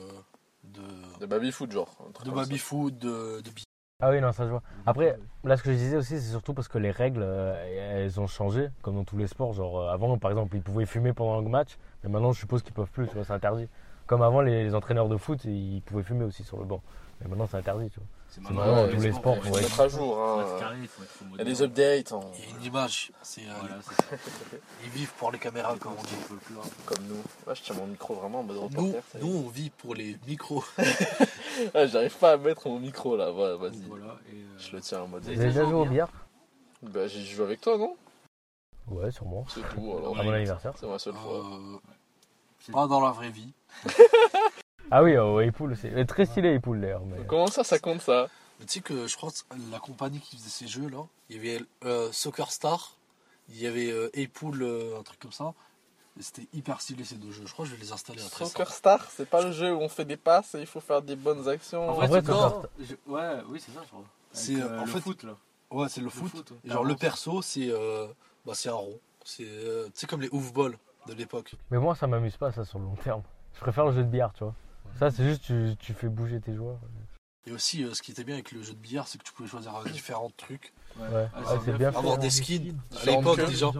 de, de baby foot genre. un truc de comme ça. baby food, de, de bi- Ah oui, non, ça je vois. Après, là, ce que je disais aussi, c'est surtout parce que les règles, euh, elles ont changé, comme dans tous les sports. Genre, euh, avant, par exemple, ils pouvaient fumer pendant le match, mais maintenant, je suppose qu'ils peuvent plus, tu vois, c'est interdit. Comme avant, les, les entraîneurs de foot, ils pouvaient fumer aussi sur le banc. Mais maintenant, c'est interdit, tu vois. C'est maintenant, Ouais, tous les sports, Faut ouais. se mettre à jour. Faut Hein. faut Il y a des updates hein, Il y a une image. C'est, euh, Voilà. *laughs* Ils vivent pour les caméras, comme on dit. Comme nous. Ouais, je tiens mon micro vraiment en mode Nous, reporter. est. nous, on vit pour les micros. *laughs* Ah, J'arrive pas à mettre mon micro là. Voilà, vas-y. Donc Voilà, et, euh, Je le tiens en mode. Vous avez déjà joué au billard? Bah, j'ai joué avec toi, non? Ouais, sûrement. C'est tout. Alors, À mon anniversaire. c'est ma seule fois. Euh, pas dans la vraie vie. *laughs* Ah oui, au Apple, c'est très stylé Apple d'ailleurs. Mais... Comment ça, ça compte ça? Mais tu sais que je crois que la compagnie qui faisait ces jeux là, il y avait euh, Soccer Star, il y avait euh, Apple, euh, un truc comme ça. Et c'était hyper stylé ces deux jeux. Je crois que je vais les installer après ça. Soccer Star, c'est pas le jeu où on fait des passes et il faut faire des bonnes actions. En vrai, non. Soccer je- Ouais, oui, c'est ça, je crois. C'est, euh, en le fait- foot, là. Ouais, c'est le Le foot. foot, ouais. Et genre le perso, c'est euh, bah, c'est un rond. C'est euh, comme les ouf-balls de l'époque. mais moi, ça m'amuse pas, ça, sur le long terme. Je préfère le jeu de billard, tu vois. Ça, c'est juste, tu, tu fais bouger tes joueurs. Et aussi, euh, ce qui était bien avec le jeu de billard, c'est que tu pouvais choisir euh, différents trucs. Ouais, Ah, ouais, c'est bien fait. Avoir des skins. À l'époque, déjà.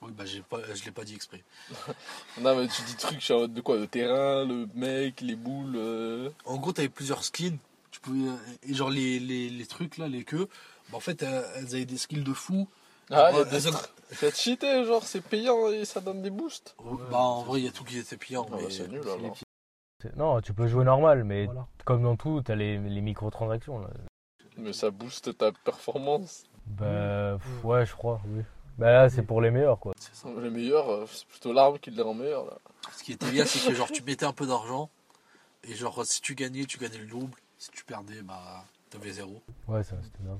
Oui, bah j'ai pas, je l'ai pas dit exprès. *laughs* Non, mais tu dis trucs, je suis en mode de quoi Le terrain, le mec, les boules. euh, En gros, t'avais plusieurs skins. Tu pouvais, et genre les, les, les trucs là, les queues, bah, en fait, elles avaient des skills de fou. Ah, il y a des trucs. C'est cheaté, genre c'est payant et ça donne des boosts. bah en vrai, il y a tout qui était payant. Ah, bah, c'est nul alors. Non, tu peux jouer normal, mais Voilà. comme dans tout, t'as les, les microtransactions. Là. Mais ça booste ta performance. Bah, pff, ouais, je crois, oui. Bah là, c'est pour les meilleurs, quoi. c'est ça. Les meilleurs, euh, c'est plutôt l'arme qui les rend meilleurs là. Ce qui était bien, c'est que genre tu mettais un peu d'argent et genre si tu gagnais, tu gagnais le double. Si tu perdais, bah t'avais zéro. Ouais, ça, c'était bien.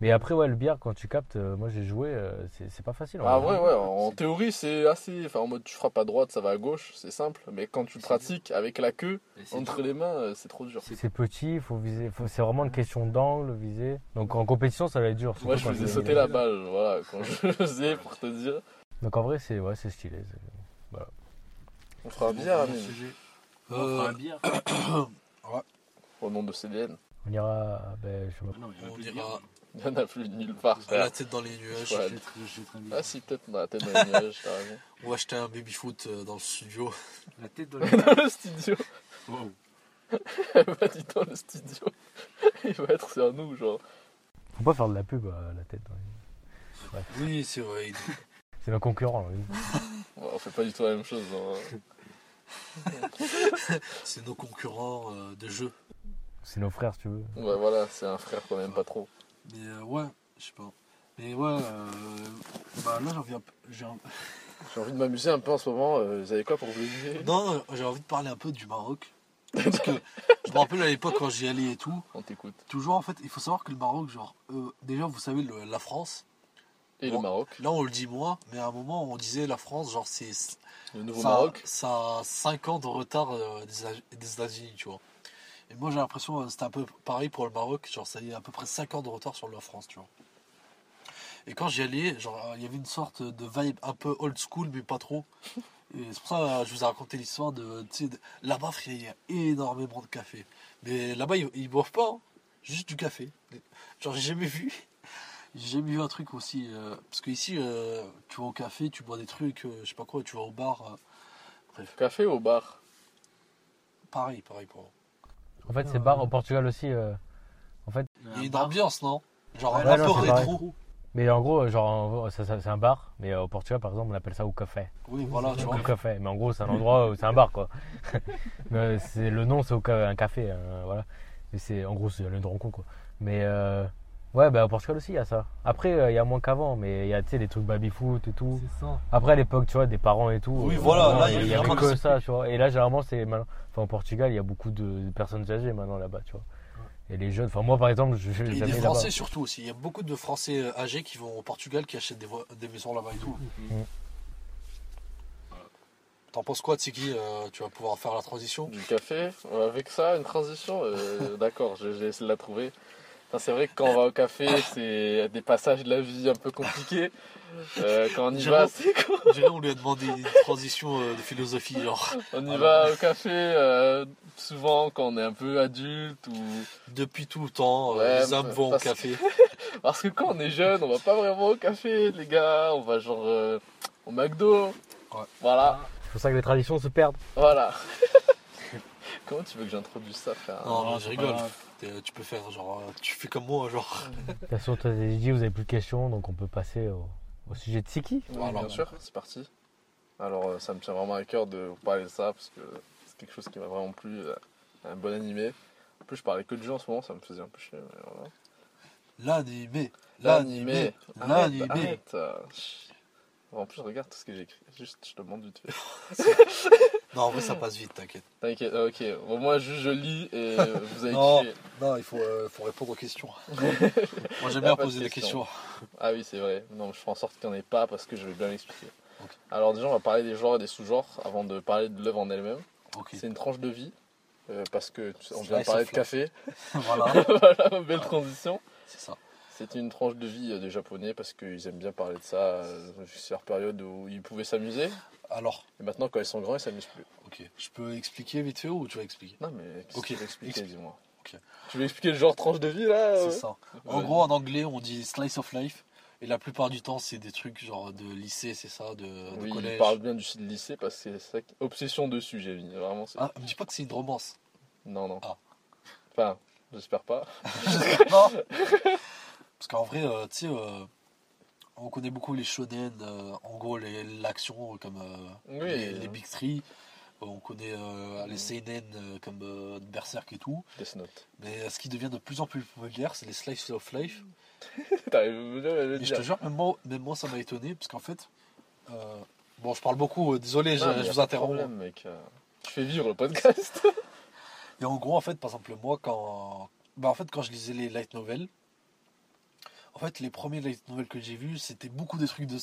Mais après, ouais, le billard, quand tu captes, euh, moi j'ai joué, euh, c'est c'est pas facile. en Ah vrai. ouais, ouais, en théorie c'est assez. Enfin, en mode tu frappes à droite, ça va à gauche, c'est simple. Mais quand tu pratiques avec la queue entre dur. les mains, euh, c'est trop dur. C'est petit, faut viser. faut- C'est vraiment une question d'angle, viser. Donc en compétition, ça va être dur. Moi je faisais sauter la balle, voilà, quand je le *laughs* faisais pour te dire. Donc en vrai, c'est ouais, c'est stylé. c'est- On fera bien, Bon, Amine, sujet. Euh, On fera un bière. *coughs* au nom de CDN. On ira. Ben, je sais pas. Ah non, on. Il n'y en a plus nulle part, frère. la tête dans les nuages. Ouais. Te inviter. Ah si, peut-être dans la tête dans les nuages, t'as raison. *laughs* On va acheter un baby foot euh, dans le studio. La tête dans *laughs* les Dans le studio. Wow. *laughs* Va dit dans le studio. Il va être sur nous, genre. Faut pas faire de la pub à la tête. hein. Oui, c'est vrai. C'est nos concurrents. oui. Ouais, on fait pas du tout la même chose. hein. C'est nos concurrents euh, de jeu. C'est nos frères, si tu veux. Ouais, voilà, c'est un frère qu'on aime pas trop. Mais euh, ouais, je sais pas. Mais ouais, euh, bah là j'ai un- *laughs* J'ai envie de m'amuser un peu en ce moment. euh, vous avez quoi pour vous amuser? Non, euh, j'ai envie de parler un peu du Maroc. *laughs* Parce que je me rappelle à l'époque quand j'y allais et tout. On t'écoute. Toujours en fait, il faut savoir que le Maroc, genre, euh, déjà vous savez, le- la France, Et le. Maroc, Là, on le dit moins, mais à un moment, on disait la France, genre, c'est le nouveau ça, Maroc. ça a 5 ans de retard euh, des, des États-Unis, tu vois. Et moi, j'ai l'impression que c'était un peu pareil pour le Maroc, genre, ça y est, à peu près 5 ans de retard sur la France, tu vois. Et quand j'y allais, genre, il y avait une sorte de vibe un peu old school, mais pas trop. Et c'est pour ça que je vous ai raconté l'histoire de, là-bas, il y a énormément de café. Mais là-bas, ils, ils boivent pas, hein. juste du café. Genre, j'ai jamais vu. *laughs* J'ai jamais vu un truc aussi. euh, parce que ici, euh, tu vas au café, tu bois des trucs, euh, je sais pas quoi, tu vas au bar. euh, Café au bar? Pareil, pareil pour moi. En fait, c'est bar au Portugal aussi. euh, Il y a une ambiance, non? Genre Ouais, un non, peu c'est pareil. rétro. Mais en gros, genre, en- ça- ça- c'est un bar. Mais euh, au Portugal, par exemple, on appelle ça au café. Oui, voilà, tu vois. Au café. Mais en gros, c'est un endroit où c'est un bar, quoi. *laughs* mais euh, c'est le nom, c'est au ca- un café, euh, voilà. Et c'est, en gros, c'est une rencontre, quoi. Mais euh, ouais, bah au Portugal aussi, il y a ça. Après, euh, il y a moins qu'avant, mais il y a, tu sais, des trucs baby-foot et tout. C'est ça. Après, à l'époque, tu vois, des parents et tout. Oui, euh, voilà, là, il y a il y a que ça, tu vois. Et là, généralement, c'est maintenant. Enfin, au Portugal, il y a beaucoup de personnes âgées maintenant là-bas, tu vois. Et les jeunes, enfin, moi, par exemple, je je Et des là-bas. Français surtout aussi. Il y a beaucoup de Français euh, âgés qui vont au Portugal qui achètent des, vo- des maisons là-bas et tout. Mhm. T'en penses quoi, Tsiki Euh, Tu vas pouvoir faire la transition? Du café, euh, avec ça, une transition, euh, *laughs* d'accord, je- j'ai essayé de la trouver. Enfin, c'est vrai que quand on va au café, c'est des passages de la vie un peu compliqués. Euh, quand on y va, c'est quoi *laughs* on lui a demandé une transition euh, de philosophie, genre. On y Voilà. va au café euh, souvent quand on est un peu adulte ou Depuis tout le temps, Ouais, les hommes vont au café. *laughs* parce que quand on est jeune, on va pas vraiment au café, les gars. On va genre euh, au McDo. Ouais. Voilà, C'est pour ça que les traditions se perdent. voilà. *laughs* Comment tu veux que j'introduise ça, frère? Non, mais je rigole. Tu peux faire genre, euh, tu fais comme moi, genre. De *laughs* toute façon, toi, dit, vous avez plus de questions, donc on peut passer au, au sujet de Siki. Oui, Voilà. bien sûr, c'est parti. Alors, euh, ça me tient vraiment à cœur de vous parler de ça parce que c'est quelque chose qui m'a vraiment plu. euh, Un bon animé. En plus, je parlais que de jeu en ce moment, ça me faisait un peu chier. mais voilà. L'animé. L'animé. Arrête, L'animé. En plus, regarde tout ce que j'ai écrit. Juste, je te demande vite fait. *laughs* Non, en vrai, ça passe vite, t'inquiète. T'inquiète, euh, ok. Bon, moi, juste, je lis et vous avez *laughs* Non. Non, il faut, euh, faut répondre aux questions. *laughs* moi, j'aime bien de poser des questions. Ah oui, c'est vrai. Non, je ferai en sorte qu'il n'y en ait pas parce que je vais bien l'expliquer. Alors, déjà, on va parler des genres et des sous-genres avant de parler de l'œuvre en elle-même. C'est une tranche de vie. euh, parce que on vient de parler de café. voilà, voilà, belle transition. c'est ça. C'est une tranche de vie euh, des Japonais parce qu'ils aiment bien parler de ça. euh, C'est leur période où ils pouvaient s'amuser. Alors, Et maintenant, quand ils sont grands, ils s'amusent plus. ok. Je peux expliquer vite fait ou tu vas expliquer? Non, mais Ok, que tu veux expliquer, explique. dis-moi Ok. Tu veux expliquer le genre tranche de vie là C'est ouais ça. En Ouais. gros, en anglais, on dit slice of life. Et la plupart du temps, c'est des trucs genre de lycée, c'est ça, de, de Oui, collège. il parle bien du lycée parce que c'est ça. qui- Obsession dessus, j'ai mis. Vraiment. Ah, me dis pas que c'est une romance. Non, non. Ah. Enfin, j'espère pas. *laughs* non *laughs* Parce qu'en vrai, euh, tu sais, euh, on connaît beaucoup les shonen, euh, en gros, les- l'action comme Oui. les, les Big Three. On connaît les seinen euh, comme Berserk et tout. Death Note. Mais ce qui devient de plus en plus populaire, c'est les slice of life. *laughs* Le Et je te jure, même moi, même moi ça m'a étonné, parce qu'en fait, bon, je parle beaucoup, désolé, je, Non, vous interromps. problème, mec. Tu fais vivre le podcast. *laughs* Et en gros, en fait, par exemple, moi, quand, bah, en fait, quand je lisais les light novels, en fait, les premiers light novels que j'ai vus, c'était beaucoup des trucs de-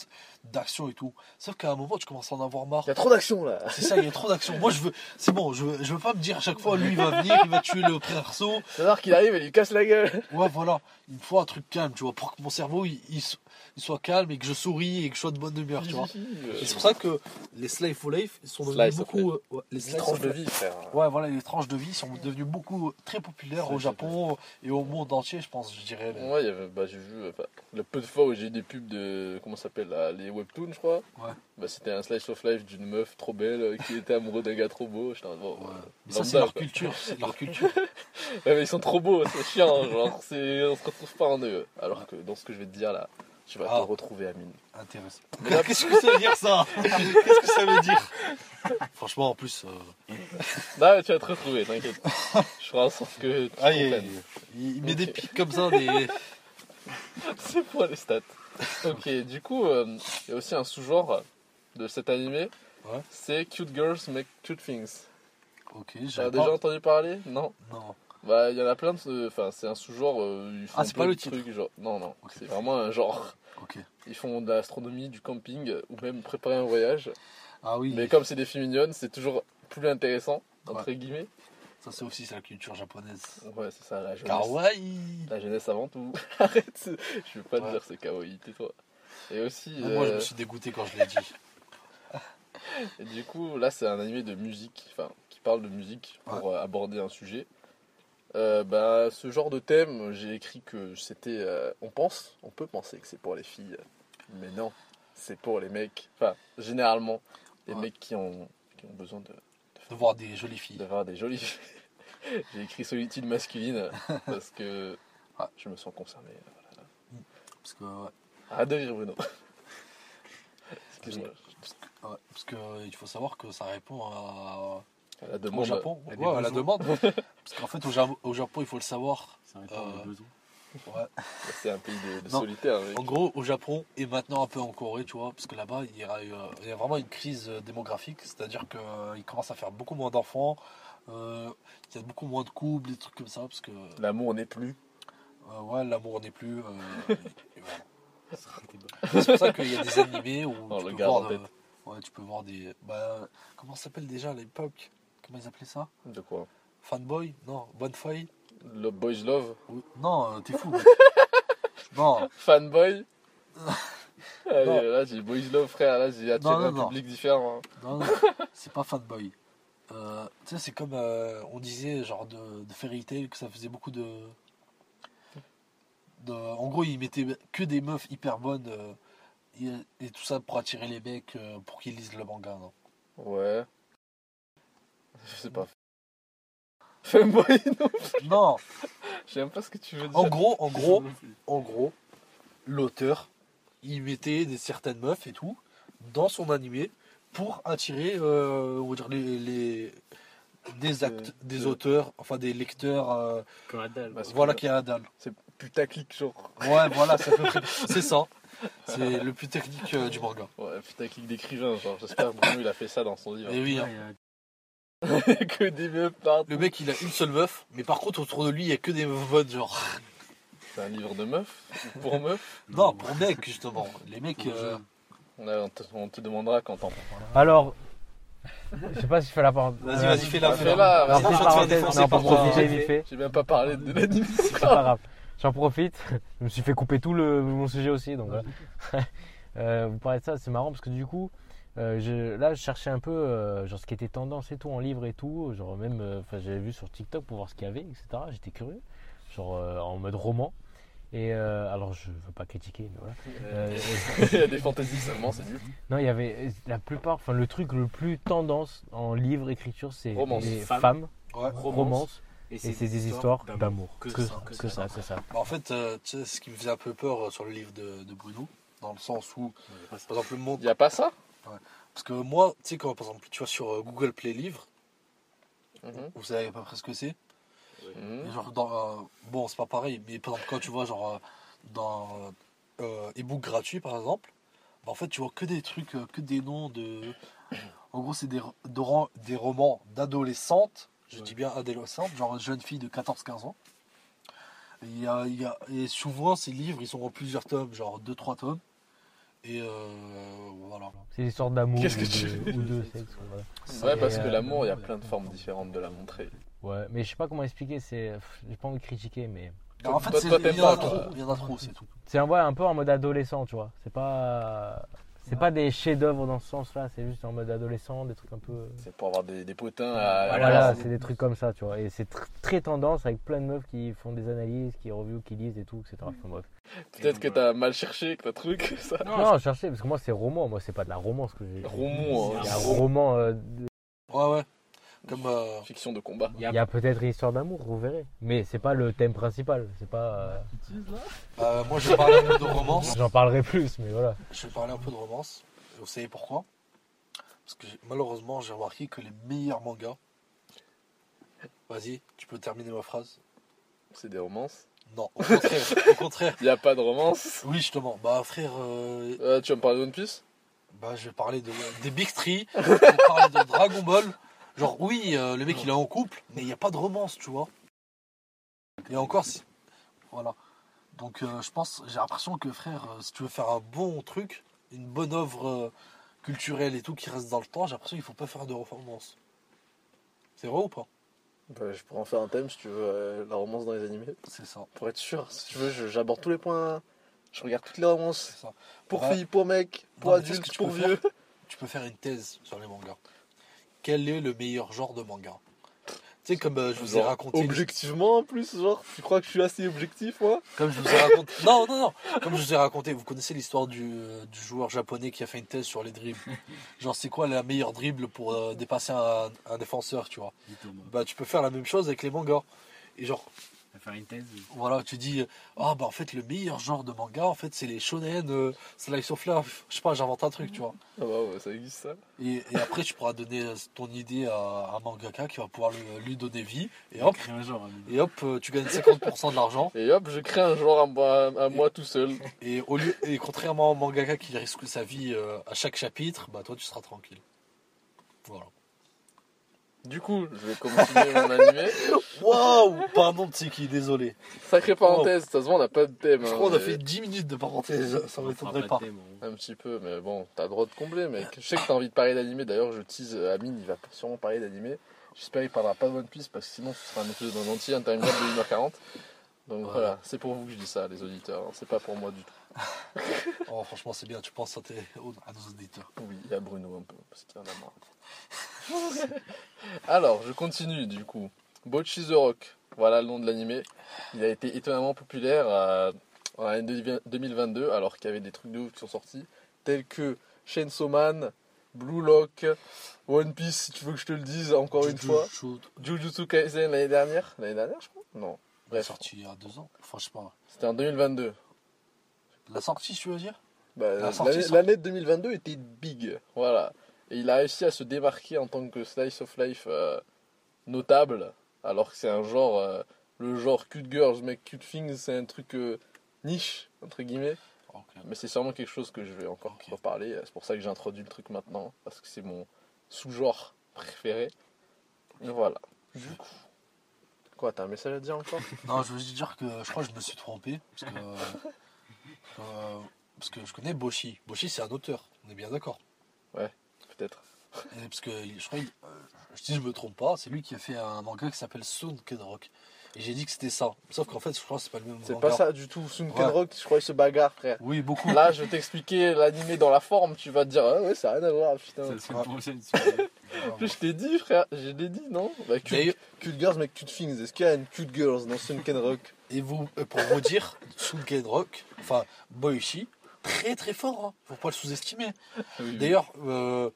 d'action et tout. Sauf qu'à un moment, tu commences à en avoir marre. Il y a trop d'action là. C'est ça, il y a trop d'action. Moi, je veux, c'est bon, je veux, je veux pas me dire à chaque fois, lui, il va venir, il va tuer le perso. C'est-à-dire qu'il arrive et il lui casse la gueule. Ouais, voilà. Il me faut un truc calme, tu vois, pour que mon cerveau, il, il so- il soit calme et que je souris et que je sois de bonne humeur, tu vois. *laughs* Et c'est pour ça que les Slave for Life sont devenus Slice beaucoup. euh, ouais, les Les tranches de vie, frère. Ouais, voilà, les tranches de vie sont devenues beaucoup très populaires au C'est- Japon et au monde entier, je pense, je dirais. Ouais, bah, j'ai vu euh, enfin, le peu de fois où j'ai eu des pubs de. Comment ça s'appelle là, Les webtoons, je crois. Ouais. Bah, c'était un slice of life d'une meuf trop belle euh, qui était amoureux d'un gars trop beau. J'étais en mode, bon, Ouais. Mais ça, c'est leur quoi. culture, *laughs* c'est leur culture. Ouais, mais ils sont trop beaux, c'est chiant. genre, c'est... On se retrouve pas en eux. Alors que dans ce que je vais te dire là, tu vas Ah. te retrouver, Amine. Intéressant. Là- *laughs* Qu'est-ce que ça veut dire, ça? Qu'est-ce que ça veut dire? Franchement, en plus. euh, Non, mais tu vas te retrouver, t'inquiète. *laughs* Je ferai en sorte que tu comprennes. il, il met des pics comme ça, des. *laughs* C'est pour les stats. Ok, du coup, euh, il y a aussi un sous-genre de cet animé. Ouais. C'est Cute Girls Make Cute Things. Ok, T'as j'avais déjà entendu parler? Non Non. Bah, il y en a plein de. Enfin, c'est un sous-genre. euh, ils font Ah, c'est pas le titre. trucs, genre. Non, non. C'est vraiment un genre. Ok. Ils font de l'astronomie, du camping, ou même préparer un voyage. Ah oui, Mais comme c'est des filles mignonnes, c'est toujours plus intéressant, entre guillemets. Ça c'est aussi c'est la culture japonaise. Ouais, c'est ça, la jeunesse. Kawaii La jeunesse avant tout. *laughs* Arrête, je veux pas te dire c'est kawaii, tais-toi. Et aussi, Moi je euh, me suis dégoûté quand je l'ai dit. *laughs* et du coup, là c'est un animé de musique, enfin, qui parle de musique pour euh, aborder un sujet. Euh, bah, ce genre de thème, j'ai écrit que c'était. euh, on pense, on peut penser que c'est pour les filles, mais non, c'est pour les mecs. Enfin, généralement, les Ouais. mecs qui ont, qui ont besoin de, De voir des jolies filles. d'avoir des jolies filles. J'ai écrit solitude masculine *laughs* parce que Ouais. je me sens concerné. Parce que, ouais, Arrête de rire, Bruno. *laughs* Excuse-moi. ouais, parce que euh, il faut savoir que ça répond à, À la au demande. Japon. il y a des Ouais, à la demande. *laughs* parce qu'en fait au, Ja- au Japon il faut le savoir. Ça répond Euh, aux besoins. Ouais. *laughs* C'est un pays de, mec. En gros, au Japon et maintenant un peu en Corée, tu vois, parce que là-bas, il y, a, eu, euh, il y a vraiment une crise euh, démographique, c'est-à-dire qu'ils commencent à faire beaucoup moins d'enfants, euh, il y a beaucoup moins de couples, des trucs comme ça, parce que L'amour n'est plus. euh, ouais, l'amour n'est plus. euh. *laughs* C'est pour ça qu'il y a des animés où tu, peux voir, de- ouais, tu peux voir des. Bah, comment ça s'appelle déjà à l'époque? Comment ils appelaient ça? De quoi? Fanboy? Non, Bonne Feuille Le Boys Love Oui. Non, euh, t'es fou. mec. *laughs* non, Fanboy *laughs* Allez, Non. là j'ai Boys Love, frère. Là j'ai attiré Non, non, un non. public différent. hein. Non, non, c'est pas fanboy. Euh, tu sais, c'est comme euh, on disait, genre de, de Fairy Tail, que ça faisait beaucoup de. de en gros, ils mettaient que des meufs hyper bonnes euh, et, et tout ça pour attirer les mecs euh, pour qu'ils lisent le manga. Non Ouais. Je sais pas. Fanboy, non. *laughs* non, Je sais même pas ce que tu veux dire. en gros, en gros, en gros, l'auteur, il mettait des certaines meufs et tout dans son animé pour attirer, euh, on va dire, les, les- des actes, des auteurs, enfin des lecteurs. euh, Comme Adèle. Parce que voilà qui a la dalle. C'est putaclic, genre. Ouais, voilà, *laughs* c'est ça. C'est le plus technique euh, du manga. Ouais, putaclic d'écrivain, genre. J'espère que Bruno il a fait ça dans son livre. Et oui, Ouais, hein. il y a- *laughs* que des meufs partout. le mec il a une seule meuf, mais par contre autour de lui il y a que des meufs bonnes, genre. C'est un livre de meufs ou Pour meufs *laughs* Non, pour mecs justement. Les mecs. Euh. Ouais, on, te, on te demandera quand t'en Alors, je sais pas si je fais la part. Vas-y, vas-y, fais-la. Bah, fais-la, Alors, vas-y. petite Avant, faut te faire parenthèse, défoncer non, pour par moi. profiter vite fait. J'ai même pas parlé de l'anime. *laughs* C'est pas grave. J'en profite. Je me suis fait couper tout le, mon sujet aussi. Donc, voilà. Euh, vous parlez de ça, c'est marrant parce que du coup, euh, je, là, je cherchais un peu euh, genre, ce qui était tendance et tout en livre et tout. Genre, même, euh, enfin, j'avais vu sur TikTok pour voir ce qu'il y avait, etc. J'étais curieux. Genre, euh, en mode roman. Et euh, alors, je veux pas critiquer, mais voilà. Euh, *laughs* Il y a des fantaisies seulement, c'est nul. non, il y avait la plupart, enfin, le truc le plus tendance en livre, écriture, c'est Romance. les Femme. femmes, Ouais. romance, et c'est des histoires d'amour. Que Que, ça, que que ça, ça. c'est ça. Bah, en fait, euh, tu sais, ce qui me faisait un peu peur sur le livre de, de Bruno, dans le sens où, par exemple, le monde. Il y a pas ça? Parce que moi, tu sais, quand par exemple tu vas sur euh, Google Play Livre, Mhm. vous savez à peu près ce que c'est. Genre dans, euh, bon, c'est pas pareil, mais par exemple, quand tu vois genre euh, dans euh, ebook gratuit par exemple, bah, en fait tu vois que des trucs, que des noms de. En gros, c'est des, de des romans d'adolescentes, je dis bien adolescentes, genre jeune fille de 14-15 ans. Et, il y a- et souvent, ces livres ils sont en plusieurs tomes, genre 2-3 tomes. Et euh, voilà. C'est des histoires d'amour Qu'est-ce que tu de- ou de *laughs* sexe. voilà. Ouais, parce que euh, l'amour, il y a plein de formes différentes de la montrer. Ouais, mais je sais pas comment expliquer. C'est, j'ai pas envie de critiquer, mais en fait, toi- c'est- toi, il t'aimes y en a trop, il y en a trop, c'est tout. c'est un, ouais, un peu en mode adolescent, tu vois. C'est pas, c'est pas des chefs-d'œuvre dans ce sens-là. C'est juste en mode adolescent, des trucs un peu. C'est pour avoir des, des potins à. Voilà, la- c'est des trucs comme ça, tu vois. Et c'est tr- très tendance avec plein de meufs qui font des analyses, qui reviewent, qui lisent et tout, etc. Enfin, bref. Peut-être que t'as mal cherché, que t'as truc, *laughs* ça. Non, cherchez, parce que moi c'est roman, moi c'est pas de la romance que j'ai. Roman, Il y a hein. un roman, euh, de- Ouais, ouais. Comme. euh, Fiction de combat. il y a peut-être une histoire d'amour, vous verrez. Mais c'est pas le thème principal, c'est pas. euh, euh, moi, je vais parler un peu de romance. J'en parlerai plus, mais voilà. Je vais parler un peu de romance. Vous savez pourquoi? Parce que malheureusement, j'ai remarqué que les meilleurs mangas. Vas-y, tu peux terminer ma phrase C'est des romances? Non, au contraire. au contraire. *laughs* Il y a pas de romance? Oui, justement. Bah, frère, euh, Euh, tu vas me parler de One Piece? bah, je vais parler de, des Big Three. je vais parler de Dragon Ball. Genre, oui, euh, le mec il est en couple, mais il n'y a pas de romance, tu vois. Et encore, si... voilà. Donc euh, je pense, j'ai l'impression que frère, euh, si tu veux faire un bon truc, une bonne œuvre culturelle et tout qui reste dans le temps, j'ai l'impression qu'il faut pas faire de romance. C'est vrai ou pas? Bah, je pourrais en faire un thème si tu veux, la romance dans les animés. C'est ça, Pour être sûr, si tu veux, j'aborde tous les points. Je regarde toutes les romances. ça. Pour Ouais. filles, pour mecs, pour Non, adultes, pour vieux. Tu peux faire une thèse sur les mangas. Quel est le meilleur genre de manga? Tu sais, comme euh, je vous ai raconté. Objectivement en plus, genre, tu crois que je suis assez objectif, moi? Comme je vous ai raconté. *laughs* Non, non, non. Comme je vous ai raconté, vous connaissez l'histoire du, euh, du joueur japonais qui a fait une thèse sur les dribbles. *laughs* Genre, c'est quoi la meilleure dribble pour euh, dépasser un, un défenseur, tu vois? Bah, tu peux faire la même chose avec les mangas. Et genre, faire une thèse. voilà, tu dis, euh, ah bah en fait, le meilleur genre de manga, en fait, c'est les shonen, euh, slice of life. Je sais pas, j'invente un truc, tu vois. Ah bah ouais, ça existe ça. Et, et après, tu pourras donner euh, ton idée à un mangaka qui va pouvoir le- lui donner vie. Et hop, Créer un genre. ami. et hop, tu gagnes 50% de l'argent. Et hop, je crée un genre à moi, à moi tout seul. Et, au lieu, et contrairement au mangaka qui risque sa vie euh, à chaque chapitre, bah toi tu seras tranquille. Voilà. Du coup, je vais continuer mon animé. *laughs* Waouh Pardon, Tseki, désolé. Sacrée parenthèse, ça se voit, on n'a pas de thème. Je hein, crois qu'on a fait 10 minutes de parenthèse, ça fera m'étonnerait pas thème, on- Un petit peu, mais bon, t'as le droit de combler, mec. Je sais que t'as envie de parler d'animé, d'ailleurs, je tease euh, Amine, il va sûrement parler d'animé. J'espère qu'il parlera pas de One Piece, parce que sinon ce sera un épisode en entier interminable de 1h40. Donc Ouais. voilà, c'est pour vous que je dis ça, les auditeurs, hein, c'est pas pour moi du tout. *laughs* Oh, franchement, c'est bien, tu penses à, tes- à nos auditeurs. Oui, il y a Bruno un peu, parce qu'il en a marre. *laughs* Alors, je continue du coup. Bocchi the Rock, voilà le nom de l'animé. Il a été étonnamment populaire euh, en l'année 2022, alors qu'il y avait des trucs de ouf qui sont sortis, tels que Chainsaw Man, Blue Lock, One Piece, si tu veux que je te le dise encore une fois. Shoot, Jujutsu Kaisen l'année dernière L'année dernière, je crois? Non. il est Bref, sorti il y a deux ans. Pas. c'était en 2022. La sortie, tu veux dire? Bah, l'année 2022 était big, voilà. Et il a réussi à se démarquer en tant que slice of life euh, notable, alors que c'est un genre, euh, le genre cute girls, mec, cute things, c'est un truc euh, niche, entre guillemets. Mais c'est sûrement quelque chose que je vais encore reparler, c'est pour ça que j'ai introduit le truc maintenant, parce que c'est mon sous-genre préféré. Voilà. Du coup. Quoi, t'as un message à dire encore? *laughs* Non, je veux juste dire que je crois que je me suis trompé. Parce que, *laughs* euh, parce que je connais Boshi. Boshi, c'est un auteur, on est bien d'accord. Peut-être. Et Parce que je crois, il- euh, si je me trompe pas, c'est lui qui a fait un manga qui s'appelle Sound Rock. Et j'ai dit que c'était ça. Sauf qu'en fait, je crois que c'est pas le même C'est pas ça du tout. Sunken Ouais. Rock, je crois qu'il se bagarre, frère. Oui, beaucoup. Là, je vais t'expliquer l'animé dans la forme, tu vas te dire, ah ouais, ça n'a rien à voir, putain. C'est. Puis *laughs* je t'ai dit, frère, je l'ai dit, non? Bah, cute, Girls, mais Cute Things. Est-ce qu'il y a une Cute Girls dans Sunken Rock? Et vous, euh, pour vous dire, Sound Rock, enfin, Boichi, très très fort. Hein. Faut pas le sous-estimer. D'ailleurs, euh,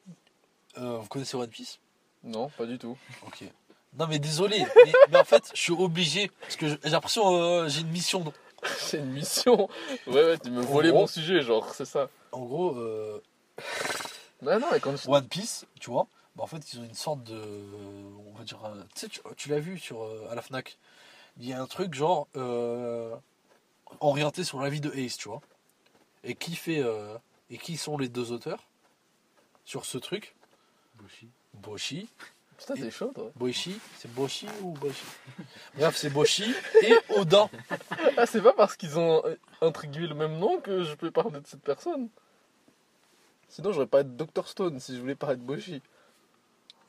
euh, vous connaissez One Piece? Non, pas du tout. Ok. Non, mais désolé. *laughs* mais, mais en fait, je suis obligé. Parce que j'ai l'impression euh, j'ai une mission. donc. C'est une mission? Ouais, ouais, tu me volais mon sujet, genre, c'est ça. En gros, euh, Non, non, mais quand One Piece, tu vois, bah en fait, ils ont une sorte de. On va dire. euh, Tu sais, tu, tu l'as vu sur, à la Fnac. Il y a un truc genre. orienté sur la vie de Ace, tu vois. Et qui fait. euh, et qui sont les deux auteurs sur ce truc Bushi. Boshi. Putain, t'es chaud, toi. Boichi C'est Boshi ou Boshi? Bref, c'est Boshi et Oda. Ah, c'est pas parce qu'ils ont, euh, entre guillemets, le même nom que je peux parler de cette personne. Sinon, j'aurais pas être Dr. Stone si je voulais parler de Boshi.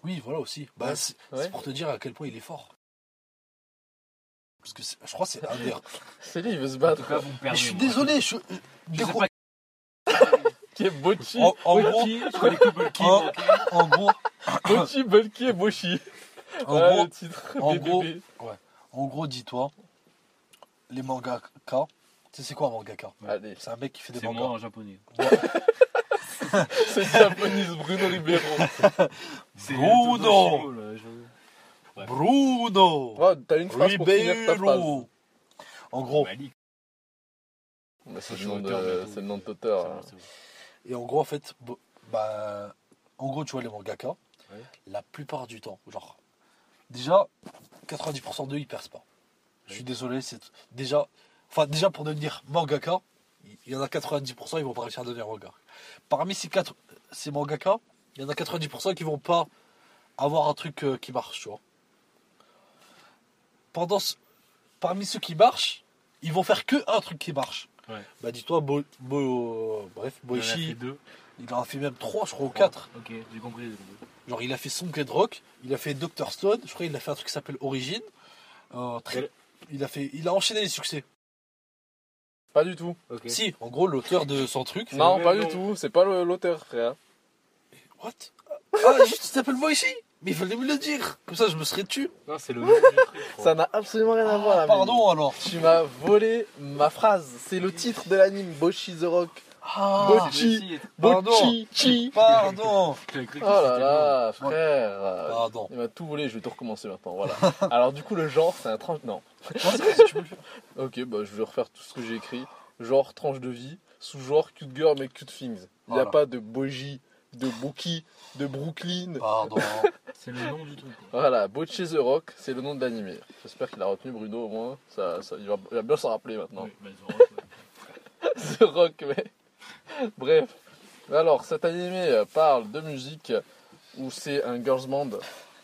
Oui, voilà aussi. Bah, Ouais. c'est Ouais. c'est pour te dire à quel point il est fort. Parce que je crois que c'est un des. *laughs* C'est lui, il veut se En battre. tout cas, vous perdez. je suis moi. désolé, je. Je sais pas *laughs* Qui est Bochi. En, en gros, je connais que Bulky. en- en gros, Bochi, Bulky et Boshi. *laughs* en Ah, gros, le titre. en BBB. gros, en gros, dis-toi, les mangaka, tu sais c'est quoi un mangaka? Allez, C'est un mec qui fait des C'est moi mangas. en japonais. c'est japonais Bruno Ribeiro. C'est Bruno. le Toshio, là, je- Bref. Bruno Oh, T'as une phrase pour finir ta phrase. Ribeiro En gros. Bah, c'est le nom de- bientôt. c'est le nom de l'auteur. C'est hein. et en gros, en fait, bah, en gros, tu vois, les mangaka, Ouais. la plupart du temps, genre, déjà, 90% d'eux, ils percent pas. Je suis désolé, c'est déjà, enfin, déjà pour devenir mangaka, il y en a 90%, ils vont pas réussir à devenir mangaka. Parmi ces, quatre, ces mangaka, il y en a 90% qui vont pas avoir un truc euh, qui marche, tu vois. Pendant ce- parmi ceux qui marchent, ils vont faire que un truc qui marche. Ouais. Bah dis-toi, Bo, Bo- bref, Il en a fait Boichi, deux. il en a fait même trois, je crois, ou quatre. Ok, j'ai compris. Genre, il a fait Song Rock, il a fait Dr. Stone, je crois qu'il a fait un truc qui s'appelle Origin. Euh, très- il, a fait, il a enchaîné les succès. Pas du tout. Si, en gros, l'auteur de son truc. Non, pas du tout. C'est pas le- l'auteur, frère. What? Ah, *laughs* juste, il s'appelle Boichi? Mais il fallait me le dire Comme ça, je me serais tué. Non, c'est le *laughs* nom du truc. je crois. Ça n'a absolument rien à voir. Ah, pardon alors. Tu m'as volé ma phrase. C'est le titre de l'anime Bochi the Rock. Ah, Bochi. Pardon. Bochi. Chi. pardon. *laughs* Oh là là, frère. Pardon. Il m'a tout volé, je vais tout recommencer maintenant. Voilà. *laughs* Alors, du coup, le genre, c'est un tranche. Non. Tu. Ok, bah je vais refaire tout ce que j'ai écrit. Genre, tranche de vie. Sous-genre, cute girl, mais cute things. Il n'y a Voilà. pas de Boji, de Boki, de Brooklyn. Pardon. *laughs* C'est le nom du truc. Voilà, Bochi the Rock, c'est le nom de l'animé. J'espère qu'il a retenu Bruno au moins. Ça, ça, il, va, il va bien s'en rappeler maintenant. Oui, bah, ils auront- ouais. *laughs* The Rock, mais. Bref. Alors, cet animé euh, parle de musique où c'est un girls band,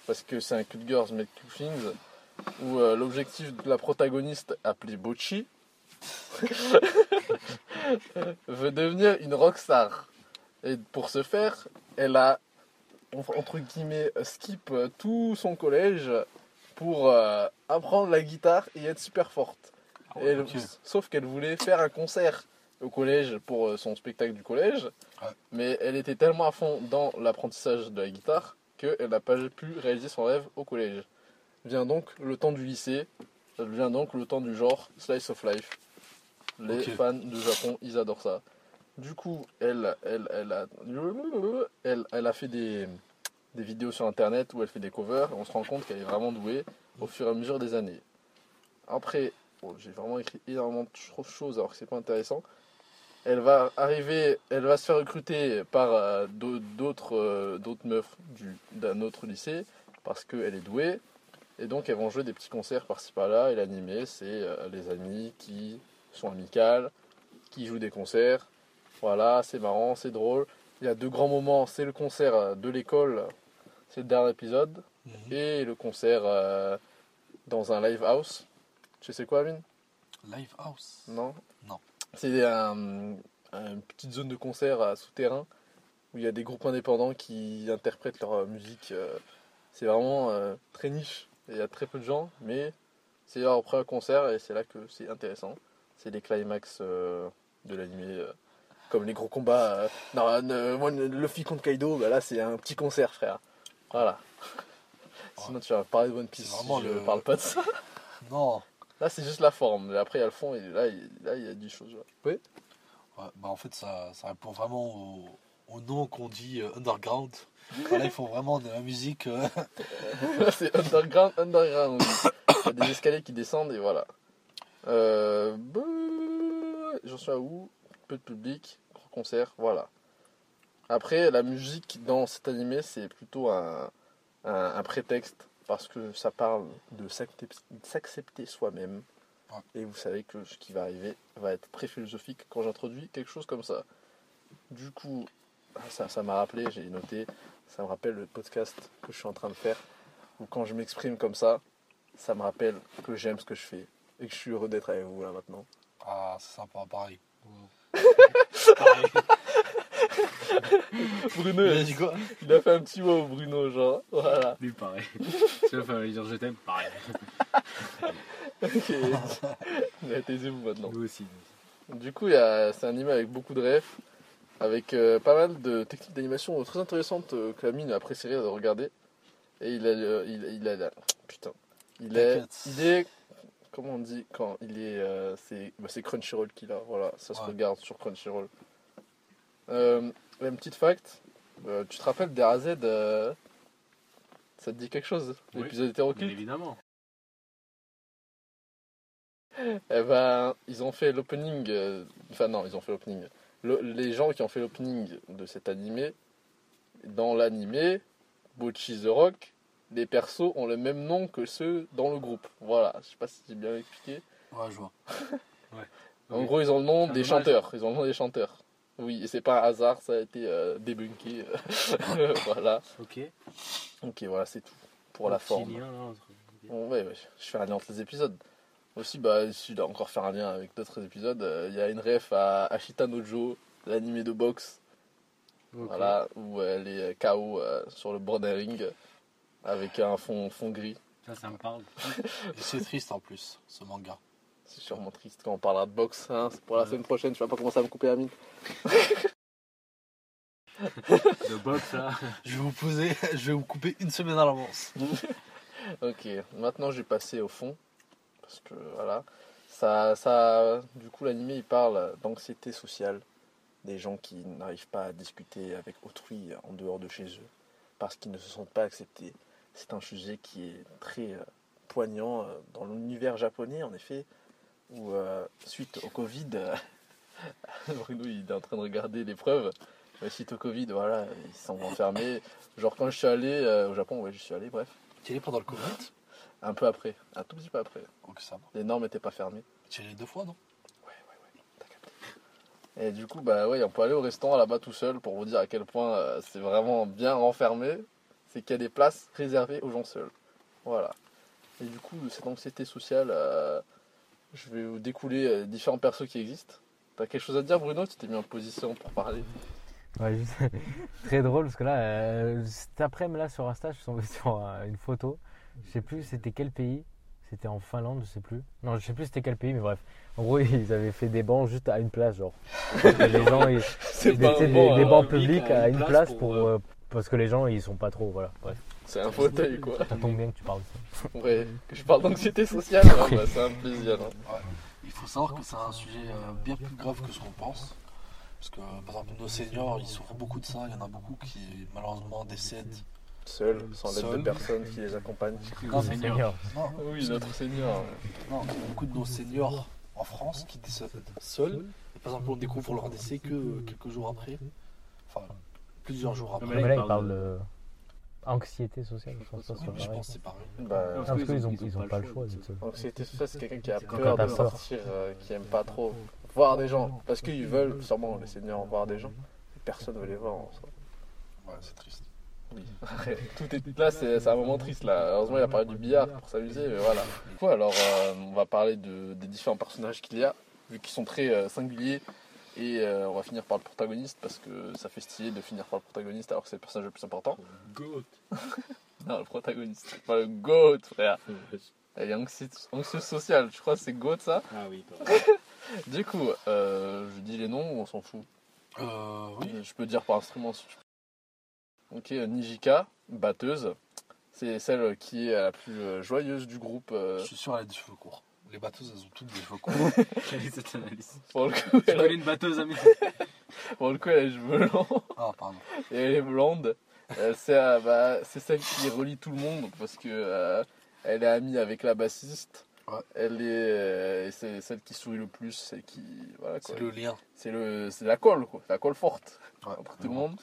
parce que c'est un cute girls mais cute things, où euh, l'objectif de la protagoniste, appelée Bochi, *laughs* veut devenir une rockstar. Et pour ce faire, elle a, entre guillemets, skip euh, tout son collège pour euh, apprendre la guitare et être super forte. Ah Et. Sauf qu'elle voulait faire un concert au collège pour euh, son spectacle du collège, mais elle était tellement à fond dans l'apprentissage de la guitare qu'elle n'a pas pu réaliser son rêve au collège. Vient donc le temps du lycée, vient donc le temps du genre slice of life. Les fans de Japon, ils adorent ça. Du coup, elle, elle, elle, a, elle, elle a fait des, des vidéos sur internet où elle fait des covers et on se rend compte qu'elle est vraiment douée au fur et à mesure des années. Après, j'ai vraiment écrit énormément de cho- choses alors que c'est pas intéressant. Elle va arriver, elle va se faire recruter par euh, euh, d'autres meufs du- d'un autre lycée parce qu'elle est douée. Et donc elles vont jouer des petits concerts par-ci par-là. Et l'animé, c'est euh, les amis qui sont amicales, qui jouent des concerts. Voilà, c'est marrant, c'est drôle. Il y a deux grands moments. C'est le concert euh, de l'école, c'est le dernier épisode. Mhm. Et le concert euh, dans un live house. Tu sais quoi, Amine? Live House? Non? Non. C'est un, une petite zone de concert à souterrain où il y a des groupes indépendants qui interprètent leur euh, musique. euh, C'est vraiment euh, très niche. Et Il y a très peu de gens, mais c'est leur premier concert et c'est là que c'est intéressant. C'est les climax euh, de l'animé. Comme les gros combats. euh, non, euh, moi, Luffy contre Kaido, bah là c'est un petit concert, frère. Voilà. Sinon, tu vas parler de One Piece. Vraiment si je le- parle pas de ça. *laughs* Non. Là, c'est juste la forme. Mais après, il y a le fond et là, il, là, il y a du choses. Oui. Ouais, bah en fait, ça, ça répond vraiment au, au nom qu'on dit euh, underground. Là, ils font vraiment de la musique. euh, *laughs* Là, c'est underground, underground. Il y a des escaliers qui descendent et voilà. Euh, bah, J'en suis à où? Peu de public, gros concert, voilà. Après, la musique dans cet animé, c'est plutôt un, un, un prétexte parce que ça parle de s'accepter soi-même. Ouais. Et vous savez que ce qui va arriver va être très philosophique quand j'introduis quelque chose comme ça. Du coup, ah, ça ça m'a rappelé, j'ai noté, ça me rappelle le podcast que je suis en train de faire, où quand je m'exprime comme ça, ça me rappelle que j'aime ce que je fais et que je suis heureux d'être avec vous là maintenant. Ah, c'est sympa, pareil. *laughs* Bruno, Il a il dit quoi il a fait un petit mot, Bruno, genre, voilà. Lui, pareil. *laughs* Tu vas faire dire je t'aime Pareil. Ok. *laughs* Mais taisez-vous maintenant. Nous aussi. Du coup, il y a- c'est un anime avec beaucoup de refs, avec euh, pas mal de techniques d'animation très intéressantes euh, que Amine a apprécié de regarder. Et il a, euh, il, il a, putain, il est, T'inquiète. il est, comment on dit quand il est, euh, c'est, bah, c'est Crunchyroll qu'il a, voilà, ça se Ouais. regarde sur Crunchyroll. Euh, une petite fact, euh, tu te rappelles des AZ, euh, ça te dit quelque chose, Oui. l'épisode Bien hétéroclite évidemment. *laughs* Eh ben, ils ont fait l'opening. euh, Enfin, non, ils ont fait l'opening. Le- les gens qui ont fait l'opening de cet animé, dans l'animé, Bochi the Rock, les persos ont le même nom que ceux dans le groupe. Voilà, je sais pas si j'ai bien expliqué. Ouais, je vois. *laughs* En Oui. gros, ils ont le nom des chanteurs. Ils ont le nom des chanteurs. Oui, et c'est pas un hasard, ça a été euh, débunké. *laughs* voilà. Ok. Ok, voilà, c'est tout pour la Petit forme. lien, là, entre-. Bon, ouais, ouais, je fais un lien entre les épisodes. Aussi, bah, si je dois encore faire un lien avec d'autres épisodes, euh, il y a une ref à Ashita Nojo, l'animé de boxe, voilà, où elle est KO euh, sur le bord d'un ring avec un fond, fond gris. Ça, ça me parle. *laughs* C'est triste en plus, ce manga. C'est sûrement triste quand on parlera de boxe. Hein. C'est pour la semaine prochaine, je vais pas commencer à me couper la mine. *laughs* De boxe, là. Je vais vous poser, je vais vous couper une semaine à l'avance. *laughs* Ok, maintenant je vais passer au fond. Parce que voilà. Ça, ça, du coup, l'animé il parle d'anxiété sociale. Des gens qui n'arrivent pas à discuter avec autrui en dehors de chez eux. Parce qu'ils ne se sentent pas acceptés. C'est un sujet qui est très euh, poignant euh, dans l'univers japonais, en effet. Où, euh, suite au Covid, euh, *laughs* Bruno il est en train de regarder l'épreuve. Mais suite au Covid, voilà, ils sont enfermés. Genre quand je suis allé euh, au Japon, ouais, je suis allé, bref. Tu es allé pendant le Covid? Un peu après, un tout petit peu après. Ça va. Les normes n'étaient pas fermées. Tu es allé deux fois, non? T'as capté. Et du coup, bah ouais, on peut aller au restaurant là-bas tout seul pour vous dire à quel point euh, c'est vraiment bien renfermé. C'est qu'il y a des places réservées aux gens seuls. Voilà. Et du coup, cette anxiété sociale, euh, je vais vous découler euh, différents persos qui existent. T'as quelque chose à dire, Bruno? Tu t'es mis en position pour parler. Ouais, juste- *laughs* très drôle parce que là, euh, cet après-midi là sur Insta, je suis tombé *laughs* sur euh, une photo. Je sais plus c'était quel pays. C'était en Finlande, je sais plus. Non, je sais plus c'était quel pays, mais bref. En gros, *laughs* ils avaient fait des bancs juste à une place, genre. Les gens, ils, des, banc, hein. bancs public publics à une place pour, euh, euh, parce que les gens ils sont pas trop, voilà. Bref, C'est un fauteuil, quoi. ça tombe bien que tu parles de ça. Ouais, que je parle d'anxiété sociale, ouais, bah, c'est un plaisir. hein. Il faut savoir que c'est un sujet euh, bien plus grave que ce qu'on pense. Parce que, par exemple, nos seniors, ils souffrent beaucoup de ça. Il y en a beaucoup qui, malheureusement, décèdent. Seuls, sans l'aide de personne qui les accompagne. Non, Seigneur. Non, Oui, notre Seigneur. non, il y a beaucoup de nos seniors en France qui décèdent seuls. Et par exemple, on découvre leur décès que euh, quelques jours après. Enfin, plusieurs jours après. mais là, il parle de anxiété sociale. Je pense que c'est pareil. c'est. Bah, Ah, parce qu'ils ont, ils ont pas le choix. Anxiété sociale, c'est quelqu'un qui a peur de sortir, euh, qui aime pas trop voir des gens. Parce qu'ils veulent, sûrement, les seigneurs, voir des gens. Personne ne veut les voir en soi. Ouais, c'est triste. Oui. Tout est là, c'est c'est un moment triste là. Heureusement, il a parlé du billard pour s'amuser, mais voilà. Du coup, alors, euh, on va parler de, des différents personnages qu'il y a, vu qu'ils sont très euh, singuliers. Et euh, on va finir par le protagoniste parce que ça fait stylé de finir par le protagoniste alors que c'est le personnage le plus important. Goat. *laughs* Non, le protagoniste, pas le GOAT, frère. *laughs* Elle est anxi- anxieuse sociale, je crois que c'est GOAT ça? Ah oui, toi. *laughs* Du coup, euh, je dis les noms ou on s'en fout? Euh, oui. Je peux dire par instrument si tu veux. Ok, euh, Nijika, batteuse. C'est celle qui est la plus joyeuse du groupe. Je suis sûr, elle a des cheveux courts. Les batteuses, elles ont toutes des cheveux *laughs* courts. Quelle est cette analyse? *laughs* Pour, le coup, elle a, une batteuse, ami pour le coup, elle a les cheveux longs Ah, pardon. et elle est blonde. Elle, c'est, euh, bah, celle qui relie tout le monde parce que euh, elle est amie avec la bassiste. Ouais. Elle est, euh, c'est celle qui sourit le plus, celle qui voilà. C'est le lien. C'est le, c'est la colle quoi, la colle forte Ouais, entre tout le monde.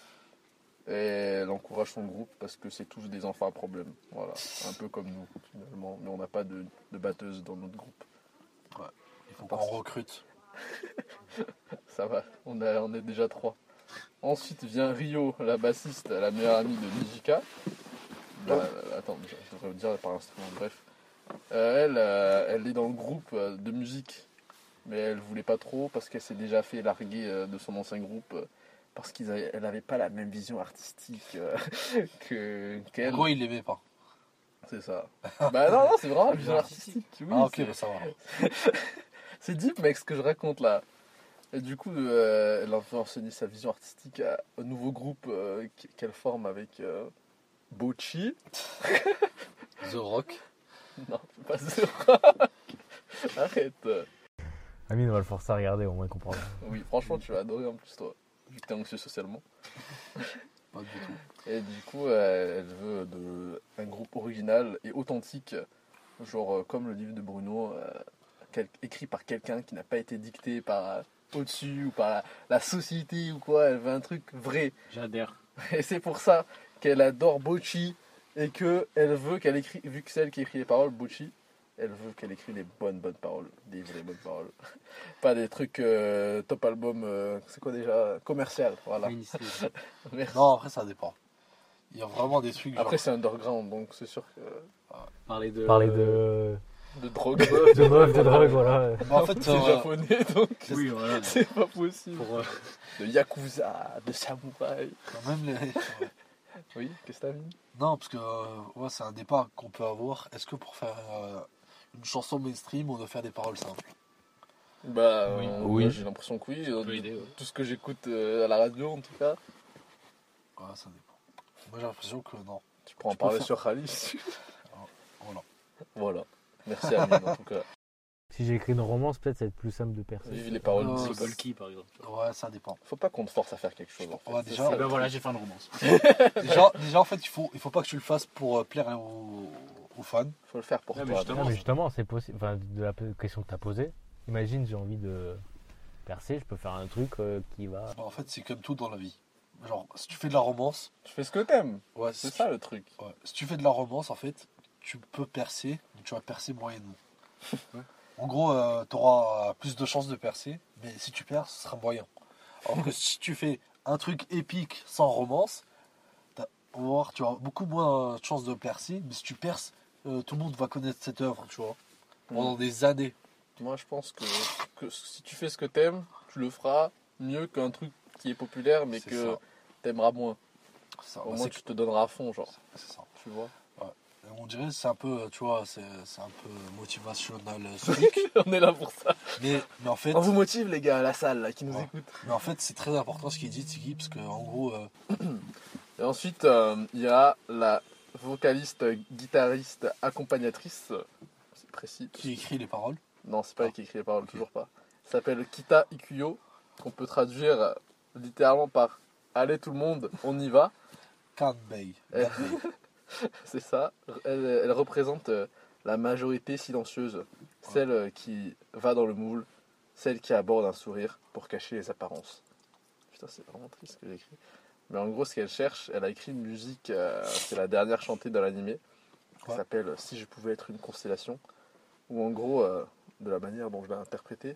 Et elle encourage son groupe parce que c'est tous des enfants à problème. Voilà, un peu comme nous finalement, mais on n'a pas de, de batteuse dans notre groupe. Il faut qu'on recrute. *laughs* Ça va, on, a, on est déjà trois. Ensuite vient Rio, la bassiste, la meilleure amie de Nijika. Bah, euh, attends, je devrais vous dire par instrument, bref. Euh, elle, euh, elle est dans le groupe de musique, mais elle voulait pas trop parce qu'elle s'est déjà fait larguer de son ancien groupe parce qu'elle n'avait pas la même vision artistique euh, *laughs* que En qu'elle. gros, il l'aimait pas. C'est ça. bah non, non, c'est vraiment la vision artistique. Oui, ah, ok, bah ça va. *laughs* c'est deep, mec, ce que je raconte là. Et du coup, euh, elle enseigner sa vision artistique à un nouveau groupe euh, qu- qu'elle forme avec euh, Bochi. *laughs* The Rock. Non, pas ça. Arrête. Amine, on va le forcer à regarder, au moins il comprendra. Oui, franchement, tu vas adorer en plus, toi. Vu *laughs* que t'es anxieux socialement. *laughs* Pas du tout. Et du coup, euh, elle veut de, un groupe original et authentique, genre euh, comme le livre de Bruno, euh, quel- écrit par quelqu'un qui n'a pas été dicté par euh, au-dessus ou par la, la société ou quoi. Elle veut un truc vrai. J'adhère. Et c'est pour ça qu'elle adore Bochi et que elle veut qu'elle écrit, vu que c'est elle qui écrit les paroles, Bochi, elle veut qu'elle écrit les bonnes bonnes paroles, des vraies bonnes paroles. *laughs* Pas des trucs euh, top album, euh, c'est quoi déjà? Commercial, voilà. *laughs* Merci. Non, après, ça dépend. Il y a vraiment des trucs. Après genre- c'est underground, donc c'est sûr que... Parler de. Parler de. de drogue. *laughs* De meuf, de drogue, voilà. Bah, en fait, C'est euh, japonais, donc Oui, voilà. c'est pas possible. Pour, euh, De yakuza, de samouraï. quand même les. Oui, qu'est-ce que t'as mis? Non, parce que euh, ouais, c'est un débat qu'on peut avoir. Est-ce que pour faire euh, une chanson mainstream, on doit faire des paroles simples Bah, Oui. euh, Oui. j'ai l'impression que oui. ouais. Tout ce que j'écoute euh, à la radio, en tout cas. Ouais, ça dépend. Moi, j'ai l'impression que non. Tu pourras en parler faire- sur Khalis. *laughs* Voilà. voilà. Merci Amine, en tout cas. Si j'ai écrit une romance, peut-être ça va être plus simple de percer. Vive les paroles Euh, Golki, par exemple. Ouais, ça dépend. Faut pas qu'on te force à faire quelque chose. En fait. Ouais, déjà- ça, le ben voilà, j'ai fait une romance. *laughs* déjà, déjà, en fait, il faut, il faut pas que tu le fasses pour euh, plaire aux, fans. Faut le faire pour mais toi. justement, Non, mais justement, c'est possible. Enfin, de la question que tu as posée, imagine, j'ai envie de percer, je peux faire un truc euh, qui va. Bah, en fait, c'est comme tout dans la vie. Genre, si tu fais de la romance, Tu fais ce que t'aimes. ouais, C'est si, ça le truc. ouais, si tu fais de la romance, en fait, tu peux percer, mais tu vas percer moyennement. *laughs* En gros, tu auras plus de chances de percer, mais si tu perds, ce sera moyen. Alors que si tu fais un truc épique sans romance, t'as- on va voir, tu auras beaucoup moins de chances de percer, mais si tu perces, euh, tout le monde va connaître cette œuvre, tu vois, pendant des années. Moi, je pense que, que si tu fais ce que t'aimes, tu le feras mieux qu'un truc qui est populaire, mais que t'aimeras moins. Ça, Au bah, moins, tu te donneras à fond, genre. c'est ça. Tu vois On dirait c'est un peu, tu vois, c'est un peu motivationnel. *laughs* On est là pour ça. mais, mais en fait, On vous motive, les gars, à la salle, là, qui nous Ouais. écoutent. mais en fait, c'est très important ce qu'il dit, Tiki, parce que en gros, euh, Et ensuite, euh, il y a la vocaliste, guitariste, accompagnatrice. C'est précis. qui écrit les paroles. Non, c'est pas Ah. elle qui écrit les paroles, toujours pas. S'appelle Kita Ikuyo, qu'on peut traduire littéralement par Allez tout le monde, on y va. *laughs* Kanbei. *laughs* C'est ça. Elle, elle représente euh, la majorité silencieuse, celle euh, qui va dans le moule, celle qui aborde un sourire pour cacher les apparences. Putain, c'est vraiment triste ce que j'ai écrit. Mais en gros, ce qu'elle cherche, elle a écrit une musique, euh, c'est la dernière chantée dans l'animé, qui Ouais. s'appelle Si je pouvais être une constellation, où en gros, euh, de la manière dont je l'ai interprétée,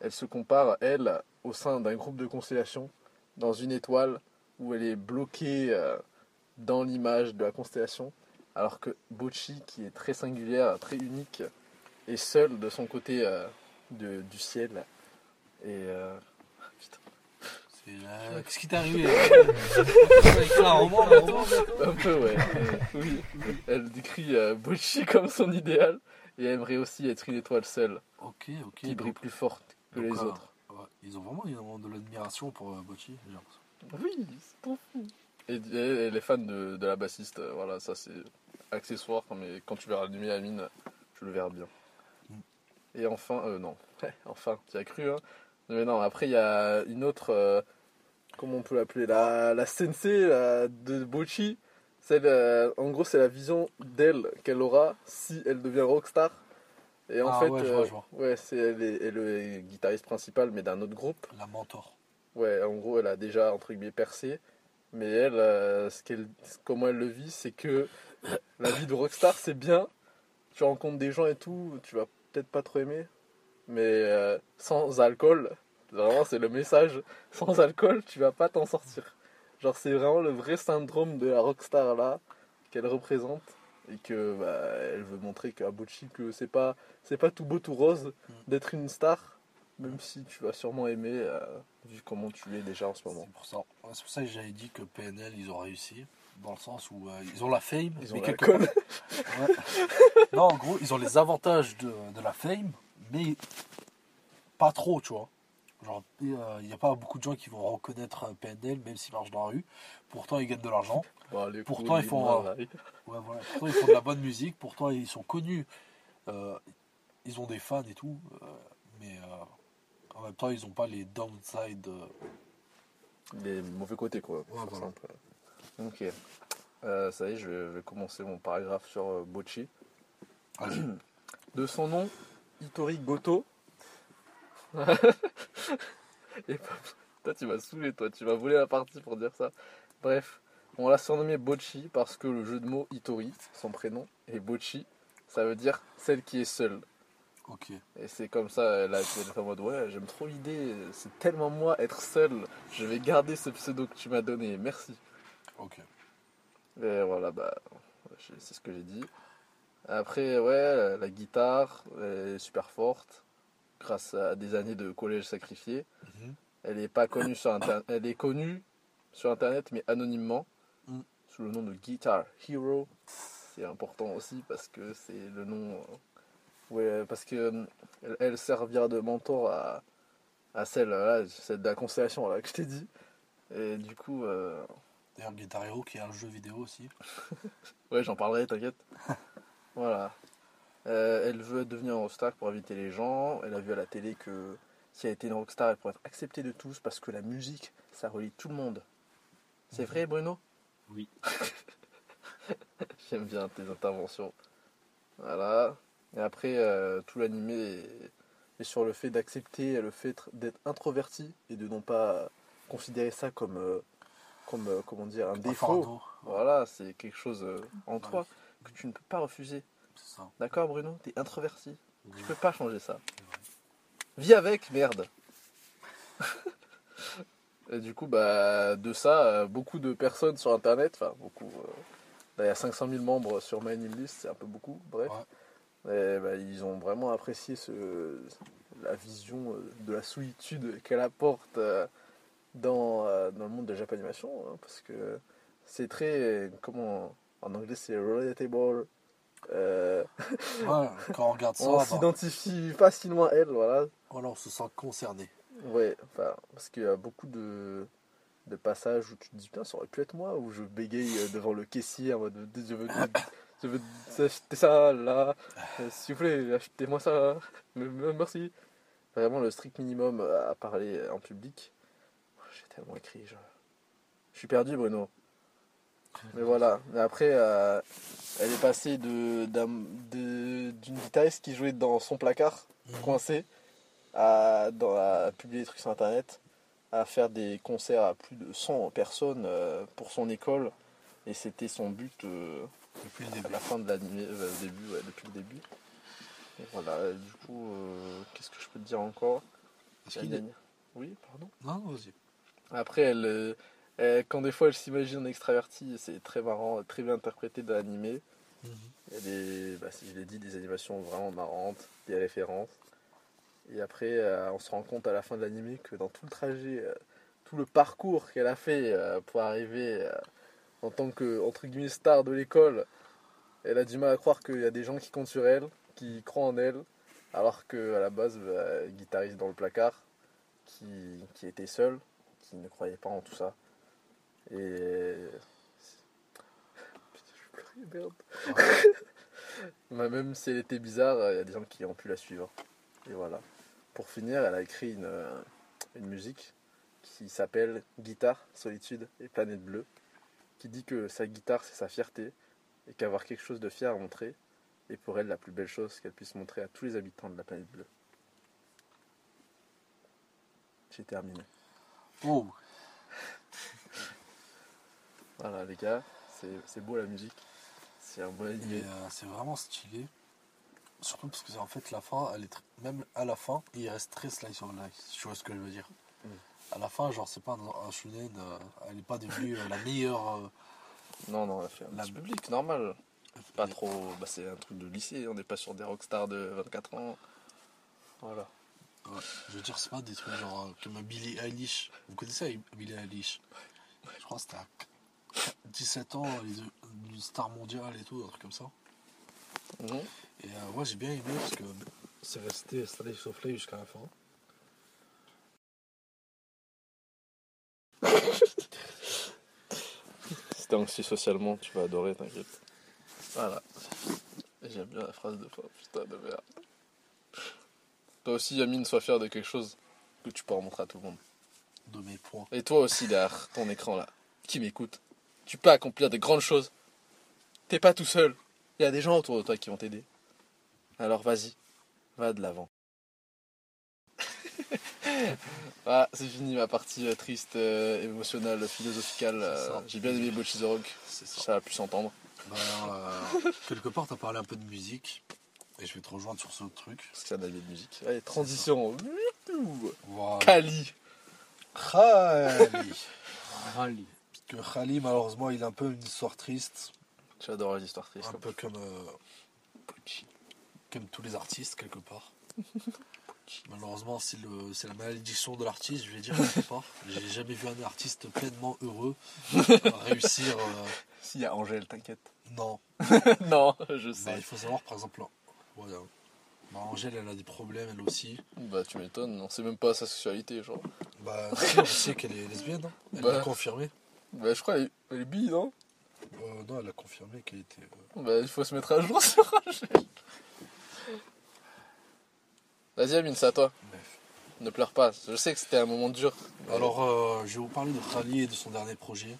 elle se compare, elle, au sein d'un groupe de constellations, dans une étoile où elle est bloquée euh, dans l'image de la constellation, alors que Bochi, qui est très singulière, très unique, est seule de son côté de- du ciel. Et euh, Qu'est-ce qui t'est arrivé écrit un roman un peu ouais. oui. Elle décrit euh, Bochi comme son idéal et aimerait aussi être une étoile seule, Ok, ok. qui brille plus forte que les autres. ils ont vraiment ils ont de l'admiration pour euh, Bocci. j'ai l'impression. Oui, c'est trop fou. Et elle, elle est fan de, de la bassiste, euh, voilà, ça c'est accessoire, mais quand tu verras l'animé Amine, tu le verras bien. Mm. Et enfin, euh, non, *laughs* enfin, tu as cru, hein. Mais non, après il y a une autre, euh, comment on peut l'appeler, la, la sensei la- de Bochi. Celle, euh, en gros, c'est la vision d'elle qu'elle aura si elle devient rockstar. Et en Ah fait, ouais, je vois, euh, je vois. ouais, c'est elle, est, elle est guitariste principale, mais d'un autre groupe. La mentor. Ouais, en gros, elle a déjà entre guillemets percé, mais elle, euh, ce qu'elle, comment elle le vit, c'est que *coughs* la vie de rockstar, c'est bien. Tu rencontres des gens et tout, tu vas peut-être pas trop aimer, mais sans alcool, vraiment, c'est le message. Sans alcool, tu vas pas t'en sortir. Genre, c'est vraiment le vrai syndrome de la rockstar là qu'elle représente et que bah, elle veut montrer qu'à Bochi que c'est pas c'est pas tout beau tout rose d'être une star même si tu vas sûrement aimer euh, vu comment tu es déjà en ce moment C'est pour ça. Ouais, C'est pour ça que j'avais dit que PNL ils ont réussi. Dans le sens où euh, ils ont la fame. ils mais ont quelque Ouais. non, en gros, ils ont les avantages de, de la fame, mais pas trop, tu vois. Genre, il n'y a pas beaucoup de gens qui vont reconnaître euh, PNL, même s'ils marchent dans la rue. Pourtant, ils gagnent de l'argent. Allez, Pourtant, ils font, euh, ouais. Voilà. Pourtant, ils font de la bonne musique. Pourtant, ils sont connus. Euh, ils ont des fans et tout. euh, mais euh, en même temps, ils n'ont pas les downside. euh, les mauvais côtés quoi Ouais, pour voilà. simple. ok Euh, ça y est je vais, je vais commencer mon paragraphe sur euh, Bochi Vas-y. *clears throat* de son nom Hitori Goto *laughs* et toi tu m'as saoulé toi. Tu m'as volé la partie pour dire ça. Bref. On l'a surnommé Bochi parce que le jeu de mots Hitori son prénom et Bochi. Ça veut dire celle qui est seule. Ok. Et c'est comme ça, elle a était en mode ouais, j'aime trop l'idée, c'est tellement moi être seul, je vais garder ce pseudo que tu m'as donné, merci. Ok. Et voilà, bah, c'est ce que j'ai dit. Après, ouais, la guitare est super forte grâce à des années de collège sacrifié. Mhm. Elle est pas connue sur internet. Elle est connue sur internet mais anonymement Mm. sous le nom de Guitar Hero. C'est important aussi parce que c'est le nom. euh, Ouais, parce que euh, elle, elle servira de mentor à, à celle, là, celle de la constellation là, *laughs* que je t'ai dit. Et du coup, euh, D'ailleurs, Guitar Hero qui est un jeu vidéo aussi. *laughs* Ouais, j'en parlerai, t'inquiète. *laughs* voilà. Euh, elle veut devenir une rockstar pour inviter les gens. Elle a vu à la télé que si elle était une rockstar, elle pourrait être acceptée de tous parce que la musique, ça relie tout le monde. C'est vrai, Bruno? Oui. *laughs* J'aime bien tes interventions. Voilà. Et après, euh, tout l'animé est, est sur le fait d'accepter le fait d'être introverti et de non pas considérer ça comme, euh, comme comment dire, un défaut. Voilà, c'est quelque chose en toi que tu ne peux pas refuser. C'est ça. D'accord, Bruno? T'es introverti. Oui. Tu peux pas changer ça. Vis avec, merde. *laughs* Et du coup, bah, de ça, euh, beaucoup de personnes sur Internet, enfin beaucoup, euh, là, il y a 500 000 membres sur My Name List, c'est un peu beaucoup, bref. Et, bah, ils ont vraiment apprécié ce, la vision euh, de la solitude qu'elle apporte euh, dans, euh, dans le monde de la Japanimation, hein, parce que c'est très, comment, en anglais c'est relatable, euh, Ouais, quand on regarde *laughs* ça, on s'identifie facilement à elle, voilà. voilà, on se sent concerné. Ouais, enfin, parce qu'il y a beaucoup de, de passages où tu te dis, putain, ça aurait pu être moi, où je bégaye euh, devant le caissier en mode, je veux, je veux *coughs* acheter ça là, Euh, s'il vous plaît, achetez-moi ça, Me- me- merci. Vraiment le strict minimum à parler en public. J'ai tellement écrit, je, je suis perdu, Bruno. Mais voilà, mais après, euh, elle est passée de, d'un- de- d'une guitariste qui jouait dans son placard, Mhm. coincé, à, dans, à publier des trucs sur internet, à faire des concerts à plus de 100 personnes euh, pour son école. Et c'était son but euh, Depuis le à début. la fin de l'animé, au début, ouais, depuis le début. Et voilà, du coup, qu'est-ce que je peux te dire encore? Est-ce qu'il est- Oui, pardon Non, vas-y. après, elle, euh, quand des fois elle s'imagine extravertie, c'est très marrant, très bien interprété dans l'animé. Il y a des, bah, si je l'ai dit, des animations vraiment marrantes, des références. Et après, euh, on se rend compte à la fin de l'animé que dans tout le trajet, euh, tout le parcours qu'elle a fait pour arriver en tant que entre guillemets star de l'école, elle a du mal à croire qu'il y a des gens qui comptent sur elle, qui croient en elle, alors que à la base, bah, guitariste dans le placard, qui, qui était seule, qui ne croyait pas en tout ça. Et Putain, je vais pleurer, merde. Bah, même si elle était bizarre, il y a des gens qui ont pu la suivre. Et voilà. Pour finir, elle a écrit une, euh, une musique qui s'appelle Guitare, Solitude et Planète Bleue, qui dit que sa guitare c'est sa fierté et qu'avoir quelque chose de fier à montrer est pour elle la plus belle chose qu'elle puisse montrer à tous les habitants de la planète bleue. J'ai terminé. Oh, Voilà les gars, c'est beau la musique. C'est un bon animé. euh, c'est vraiment stylé. Surtout parce que en fait la fin, elle est même à la fin, il reste très slice of life. Tu vois ce que je veux dire? Mm. À la fin, genre, c'est pas un, un shonen, euh, elle n'est pas devenue euh, la meilleure. Non, non, elle a fait un La- petit public, normal. Pas trop. Bah, c'est un truc de lycée, on n'est pas sur des rockstars de 24 ans. Voilà. Ouais, je veux dire, c'est pas des trucs genre comme Billie Eilish. Vous connaissez Billie Eilish? Je crois que c'était à 17 ans, une star mondiale et tout, un truc comme ça. Et euh, moi j'ai bien aimé parce que c'est resté of Life jusqu'à la fin. *laughs* Si t'es anxieux socialement, tu vas adorer, t'inquiète. Voilà. J'aime bien la phrase de fin, putain de merde. Toi aussi, Yamine, sois fier de quelque chose que tu pourras montrer à tout le monde. De mes points. Et toi aussi, derrière ton écran là, qui m'écoute, tu peux accomplir de grandes choses. T'es pas tout seul. Il y a des gens autour de toi qui vont t'aider. Alors vas-y, va de l'avant. *laughs* ah, c'est fini ma partie euh, triste, euh, émotionnelle, philosophicale. euh. J'ai bien aimé Bocchi the Rock, C'est ça. a pu s'entendre. Euh, *laughs* quelque part, t'as parlé un peu de musique. Et je vais te rejoindre sur ce truc. Parce que c'est un avis de musique. Allez, transition. Voilà. Kali. Rallye. *laughs* Parce que Khali, malheureusement, il a un peu une histoire triste. J'adore les histoires tristes. Un peu comme, euh, Comme tous les artistes, quelque part. *laughs* Malheureusement, c'est le- c'est la malédiction de l'artiste, je vais dire quelque part. *laughs* J'ai jamais vu un artiste pleinement heureux *laughs* réussir. euh, S'il y a Angèle, t'inquiète. non. non, je Bah, sais. il faut savoir, par exemple, euh, bah, Angèle, elle a des problèmes, elle aussi. Bah, tu m'étonnes, on sait même pas sa sexualité, genre. Bah, si, on sait qu'elle est lesbienne, hein. elle Bah. l'a confirmé. Bah, je crois elle est, elle est bi, non? Euh, non, elle a confirmé qu'elle était. euh, Bah, il faut se mettre à jour *laughs* sur Angèle. Vas-y, Amine, c'est à toi. Bref. Ne pleure pas. Je sais que c'était un moment dur. mais Alors, euh, je vais vous parler de Khali et de son dernier projet.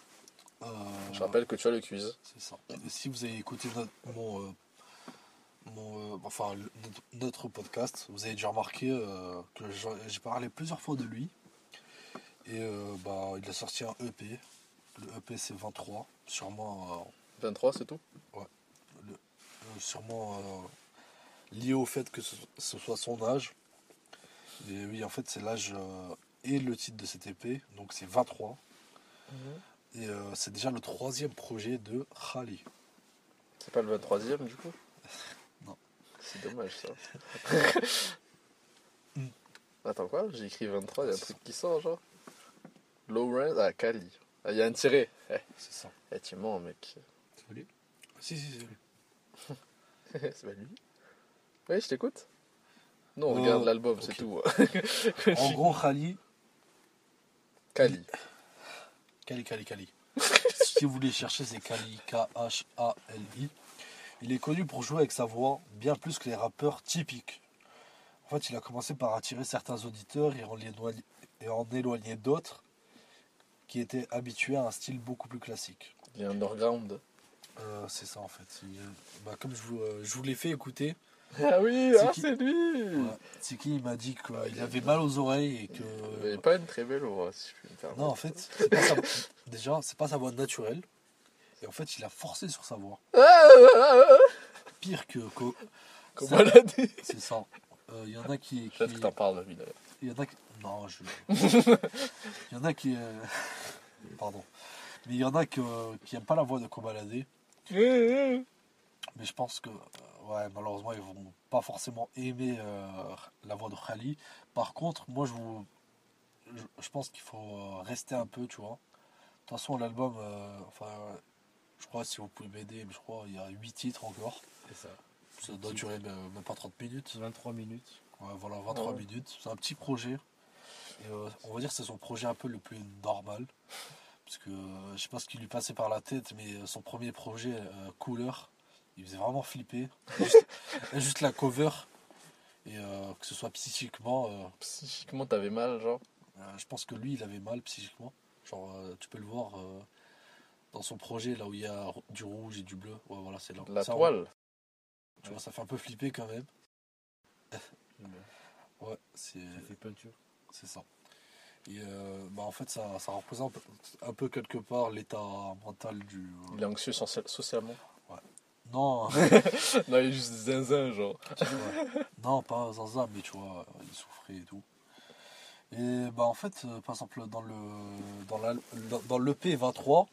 Euh, Je rappelle que tu as le quiz. C'est ça. Et si vous avez écouté notre, mon, euh, mon, enfin, le- notre, podcast, vous avez déjà remarqué que j'ai parlé plusieurs fois de lui. Et euh, bah, il a sorti un EP. Le EP c'est 23. Sûrement, 23, c'est tout? Euh, euh, sûrement euh, lié au fait que ce, ce soit son âge. Et oui, en fait, c'est l'âge euh, et le titre de cet EP. Donc c'est 23. Et euh, c'est déjà le troisième projet de Khali. C'est pas le 23ème, du coup? *laughs* Non. C'est dommage, ça. Hmm. *laughs* Attends, quoi? J'ai écrit 23, il y a un truc qui sort, genre? Lawrence, ah, Kali. Ah, il y a un tiré. Eh, C'est ça. eh, tu mens, mec. Si, si, si. *laughs* c'est pas lui Oui, je t'écoute. Non, Euh, regarde l'album, c'est tout. *laughs* En gros, Khali, Kali. Kali, Kali, Kali. *laughs* si vous voulez chercher, c'est Kali, K-H-A-L-I. Il est connu pour jouer avec sa voix bien plus que les rappeurs typiques. En fait, il a commencé par attirer certains auditeurs et en, et en éloigner d'autres qui étaient habitués à un style beaucoup plus classique. Un underground. Euh, c'est ça en fait. Il- bah, comme je vous, euh, je vous l'ai fait écouter, *laughs* Ah oui, C'est ah, c'est lui Tsiki il m'a dit qu'il avait mal aux oreilles et que. Il avait pas une très belle voix, si je puis me permettre. Non, en fait, c'est pas sa- *laughs* déjà, c'est pas sa voix naturelle. Et en fait, il a forcé sur sa voix. Ah, ah, ah. Pire que. que- Comme. C'est ça. Euh, Il y en a qui. Peut-être qui- que t'en parles, d'ailleurs. Il y en a qui. Non, je. *laughs* Il y en a qui. euh, Pardon. Mais il y en a qui aiment pas la voix de Kobalade. *laughs* Mais je pense que. euh, Ouais, malheureusement, ils vont pas forcément aimer euh, la voix de Khali. Par contre, moi, je vous. Je, je pense qu'il faut euh, rester un peu, tu vois. De toute façon, l'album. euh, enfin. Je crois, si vous pouvez m'aider, mais je crois il y a 8 titres encore. C'est ça. Ça doit durer euh, même pas 30 minutes. 23 minutes. Ouais, voilà, 23 Ouais. minutes. C'est un petit projet. Et, euh, on va dire que c'est son projet un peu le plus normal. Parce que euh, je sais pas ce qui lui passait par la tête, mais euh, son premier projet, euh, Couleur, il faisait vraiment flipper. *laughs* Juste, juste la cover. Et que ce soit psychiquement, Psychiquement, t'avais mal, genre. je pense que lui, il avait mal psychiquement. Genre, tu peux le voir dans son projet, là où il y a du rouge et du bleu. Ouais, voilà, c'est là. La Ça, toile. Tu vois, ça fait un peu flipper quand même. Ouais, c'est. Ça fait peinture. C'est ça. Et euh, bah en fait, ça, ça représente un peu quelque part l'état mental du. euh, Il est anxieux socia- socialement. Non, *laughs* non, il est juste zinzin, genre. ouais. non, pas Zaza, mais tu vois, il souffrait et tout. Et bah en fait, euh, par exemple, dans le dans la, dans- l'EP 23,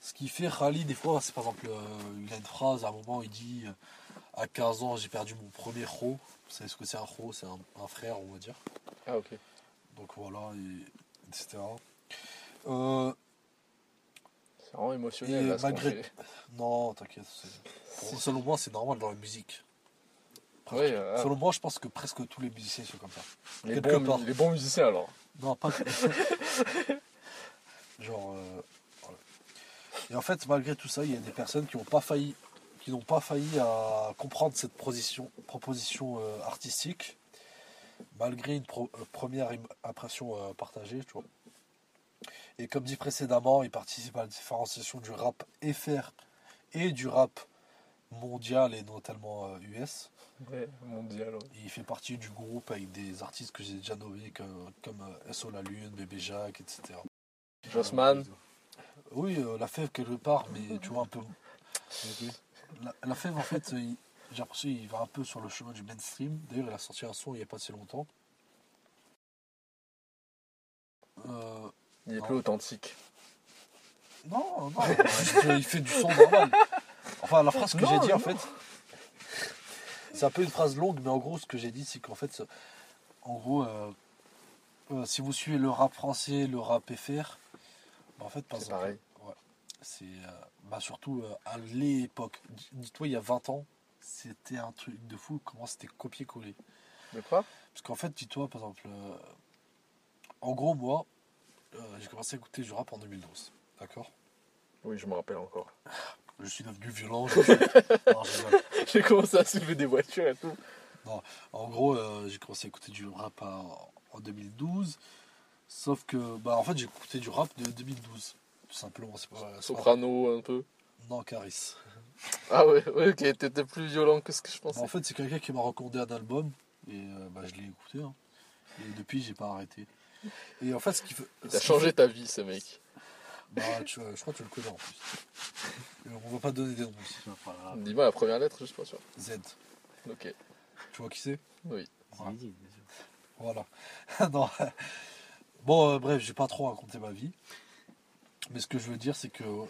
ce qui fait Khali, des fois, c'est par exemple, euh, il a une phrase, à un moment, il dit euh, À 15 ans, j'ai perdu mon premier ro. Vous savez ce que c'est un ro C'est un, un frère, on va dire. Ah, ok. Donc voilà, et, etc. Euh, C'est vraiment émotionnel, là, ce malgré-. *laughs* Non, t'inquiète. Selon moi, c'est normal dans la musique. Presque. Ah. Selon moi, je pense que presque tous les musiciens sont comme ça. les, quelque bons, part. les bons musiciens, alors. Non, pas. *laughs* Genre. euh, voilà. Et en fait, malgré tout ça, il y a des personnes qui n'ont pas failli, qui n'ont pas failli à comprendre cette proposition, proposition euh, artistique, malgré une pro- euh, première im- impression euh, partagée, tu vois. Et comme dit précédemment, il participe à la différenciation du rap FR et du rap mondial et notamment US. Ouais, mondial. ouais. Il fait partie du groupe avec des artistes que j'ai déjà nommés comme, comme SO La Lune, Bébé Jacques, etc. Jossman. Oui, la fève quelque part, mais tu vois un peu. La, la fève en fait, j'ai l'impression qu'il va un peu sur le chemin du mainstream. D'ailleurs, il a sorti un son il n'y a pas si longtemps. Euh, Il est Non. plus authentique. non, non, il fait du son normal. Enfin, la phrase que j'ai Non, dit en fait, C'est un peu une phrase longue, mais en gros, ce que j'ai dit, c'est qu'en fait, en gros, euh, euh, si vous suivez le rap français, le rap FR, bah, en fait, par exemple, pareil. C'est euh, bah, surtout euh, à l'époque. Dis- Dis-toi, il y a 20 ans, c'était un truc de fou, comment c'était copié-collé. De quoi? Parce qu'en fait, dis-toi, par exemple, euh, en gros, moi, j'ai commencé à écouter du rap en 2012. D'accord? Oui, je me rappelle encore. *laughs* Je suis devenu violent. *laughs* Non. J'ai commencé à soulever des voitures et tout. En gros, j'ai commencé à écouter du rap à- en 2012. Sauf que, bah, en fait, j'ai écouté du rap de 2012. Tout simplement. C'est pas, Soprano un peu. Non, Caris. Ah ouais, ouais, ok, t'étais plus violent que ce que je Bah, pensais. en fait, c'est quelqu'un qui m'a recommandé un album. Et euh, bah, je l'ai écouté. hein. Et depuis, j'ai pas arrêté. Et en fait, ce qui fait. Il ce t'a qui changé fait- ta vie, ce mec. Bah, tu, je crois que tu le connais en plus. Et on va pas donner des noms grave. Dis-moi la première lettre, je suis pas sûr. Z. Ok. Tu vois qui c'est? Oui. Bien sûr. Voilà. *laughs* non. Bon, euh, bref, j'ai pas trop raconté ma vie. Mais ce que je veux dire, c'est que euh,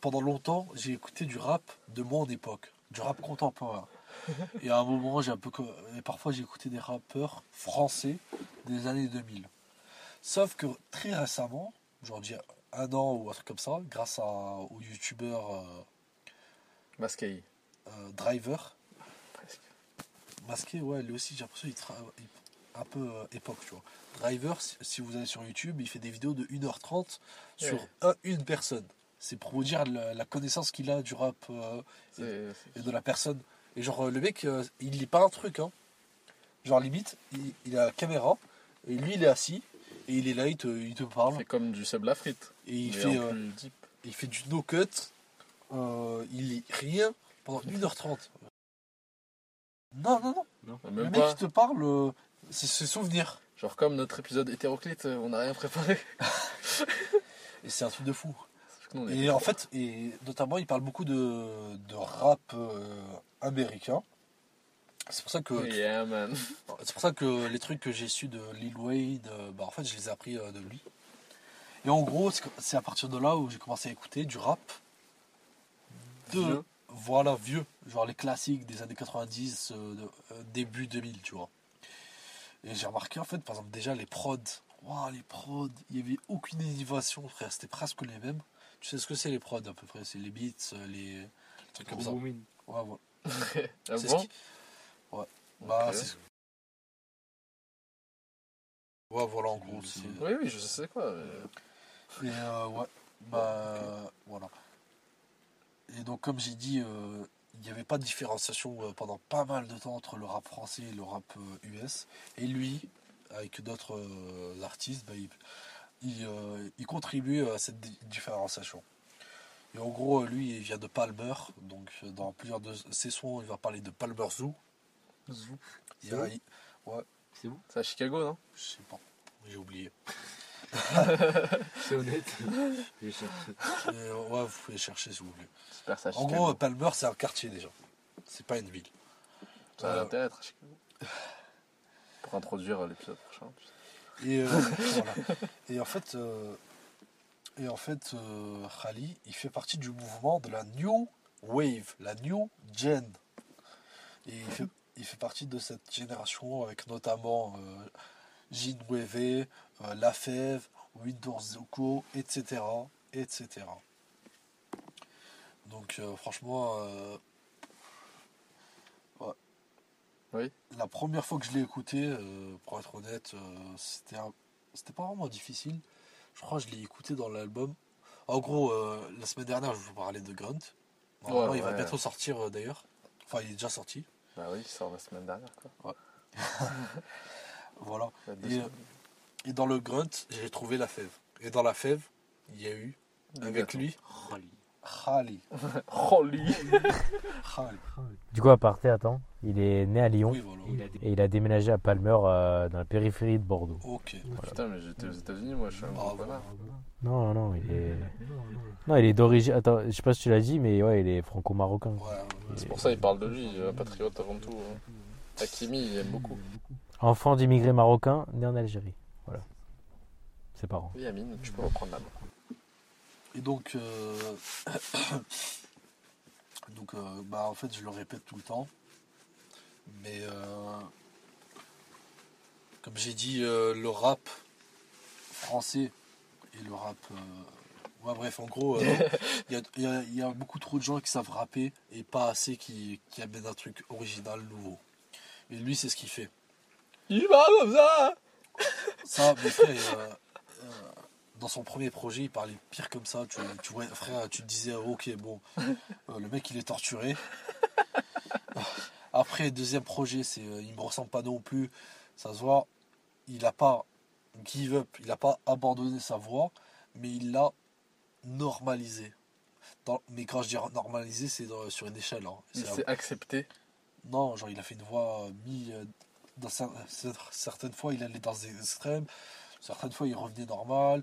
pendant longtemps, j'ai écouté du rap de mon époque, du rap contemporain. *laughs* Et à un moment, j'ai un peu. Et parfois, j'ai écouté des rappeurs français des années 2000. Sauf que très récemment, genre un an ou un truc comme ça, grâce à, au youtubeur euh, Masqué. euh, Driver, Presque. Masqué, ouais, lui aussi, j'ai l'impression qu'il travaille un peu euh, époque, tu vois. Driver, si, vous allez sur YouTube, il fait des vidéos de 1h30 sur Ouais. un- une personne. C'est pour vous dire la, la connaissance qu'il a du rap euh, C'est. et de la personne. Et genre, euh, le mec, euh, il lit pas un truc, hein. Genre, limite, il, il a la caméra, et lui, il est assis, et il est là, il te, il te Il parle, fait comme du sable à frites. et il fait, euh, il du no-cut, euh, il lit rien pendant 1h30. Non, non, non. Le Même mec pas. qui te parle, euh, c'est ses souvenirs. Genre comme notre épisode hétéroclite, euh, on n'a rien préparé. *laughs* Et c'est un truc de fou. Et en fait, et notamment, il parle beaucoup de, de rap euh, américain. C'est pour ça que Yeah, man. *laughs* c'est pour ça que les trucs que j'ai su de Lil Wayne, euh, bah, en fait, je les ai appris de lui. Et en gros, c'est c'est à partir de là où j'ai commencé à écouter du rap de Vieux. voilà vieux, genre les classiques des années 90, euh, de- euh, début 2000, tu vois. Et j'ai remarqué en fait, par exemple, déjà les prods. Waouh, les prods, il n'y avait aucune innovation, frère, c'était presque les mêmes. Tu sais ce que c'est les prods à peu près? C'est les beats, euh, les, les trucs comme ça. Ouais, voilà. *laughs* Ah C'est ce qui- Ouais. Bah, Ok. c'est ce- Ouais, voilà, en gros. c'est- Oui, oui, je sais quoi. mais- Et euh, ouais, *laughs* bah voilà. Et donc, comme j'ai dit, euh, il n'y avait pas de différenciation euh, pendant pas mal de temps entre le rap français et le rap euh, US. Et lui, avec d'autres euh, artistes, bah, il, il, euh, il contribue à cette di- différenciation. Et en gros, euh, lui, il vient de Palmer. Donc, euh, dans plusieurs de ses sons, il va parler de Palmer Zoo. A- C'est où? C'est à Chicago, non? Je sais pas, j'ai oublié. *laughs* C'est honnête. *laughs* Et, euh, ouais, vous pouvez chercher si vous voulez. En gros, Palmer, c'est un quartier déjà. C'est pas une ville. Ça a intérêt à Chicago. Pour introduire l'épisode prochain. Et, euh, *laughs* voilà. et en fait, euh, et en fait euh, Khali, il fait partie du mouvement de la New Wave, la New Gen. Et il fait, il fait partie de cette génération avec notamment Gene Weve, euh, La Fève, Windows Zuko, etc. etc. Donc euh, franchement, euh, ouais. Oui. la première fois que je l'ai écouté, euh, pour être honnête, c'était un- c'était pas vraiment difficile. Je crois que je l'ai écouté dans l'album. En gros, la semaine dernière, je vous parlais de Grunt. Normalement, Ouais, il va ouais. bientôt sortir d'ailleurs. Enfin, il est déjà sorti. Bah oui, il sort la semaine dernière, quoi. *laughs* Voilà. Deux Et, dans le Grunt, j'ai trouvé la fève. Et dans la fève, il y a eu, avec Gâteau. lui, Rally. Khali. Oh, lui Khali. Du coup, à parté, attends, il est né à Lyon Oui, voilà. Et il a déménagé à Palmer euh, dans la périphérie de Bordeaux. Ok. Putain, mais j'étais aux États-Unis, moi, je suis un connard. Non, non, non, il est. Non, il est d'origine. Attends, je sais pas si tu l'as dit, mais ouais, il est franco-marocain. Ouais, ouais. C'est pour ça qu'il parle de lui, un patriote avant tout. hein. Hakimi, il aime beaucoup. Enfant d'immigrés marocains, né en Algérie. Voilà. Ses parents. Oui, Amine, tu peux reprendre la main. Et donc, euh, *coughs* donc euh, bah, en fait, je le répète tout le temps. Mais euh, comme j'ai dit, euh, le rap français et le rap. euh, ouais, bref, en gros, euh, *laughs* il y, a, il y a- il y a beaucoup trop de gens qui savent rapper et pas assez qui, qui amènent un truc original, nouveau. Et lui, c'est ce qu'il fait. Il va comme ça Ça, mes frères, euh, euh, dans son premier projet, il parlait pire comme ça. Tu, tu vois, frère, tu te disais, ok, bon, euh, le mec, il est torturé. Après, deuxième projet, c'est, euh, il me ressemble pas non plus. Ça se voit, il a pas give up, il a pas abandonné sa voix, mais il l'a normalisé. Dans- mais quand je dis normalisé, c'est sur une échelle. hein. Il C'est accepté. non, genre il a fait une voix euh, mi. Euh, certaines fois il allait dans des extrêmes, certaines fois il revenait normal,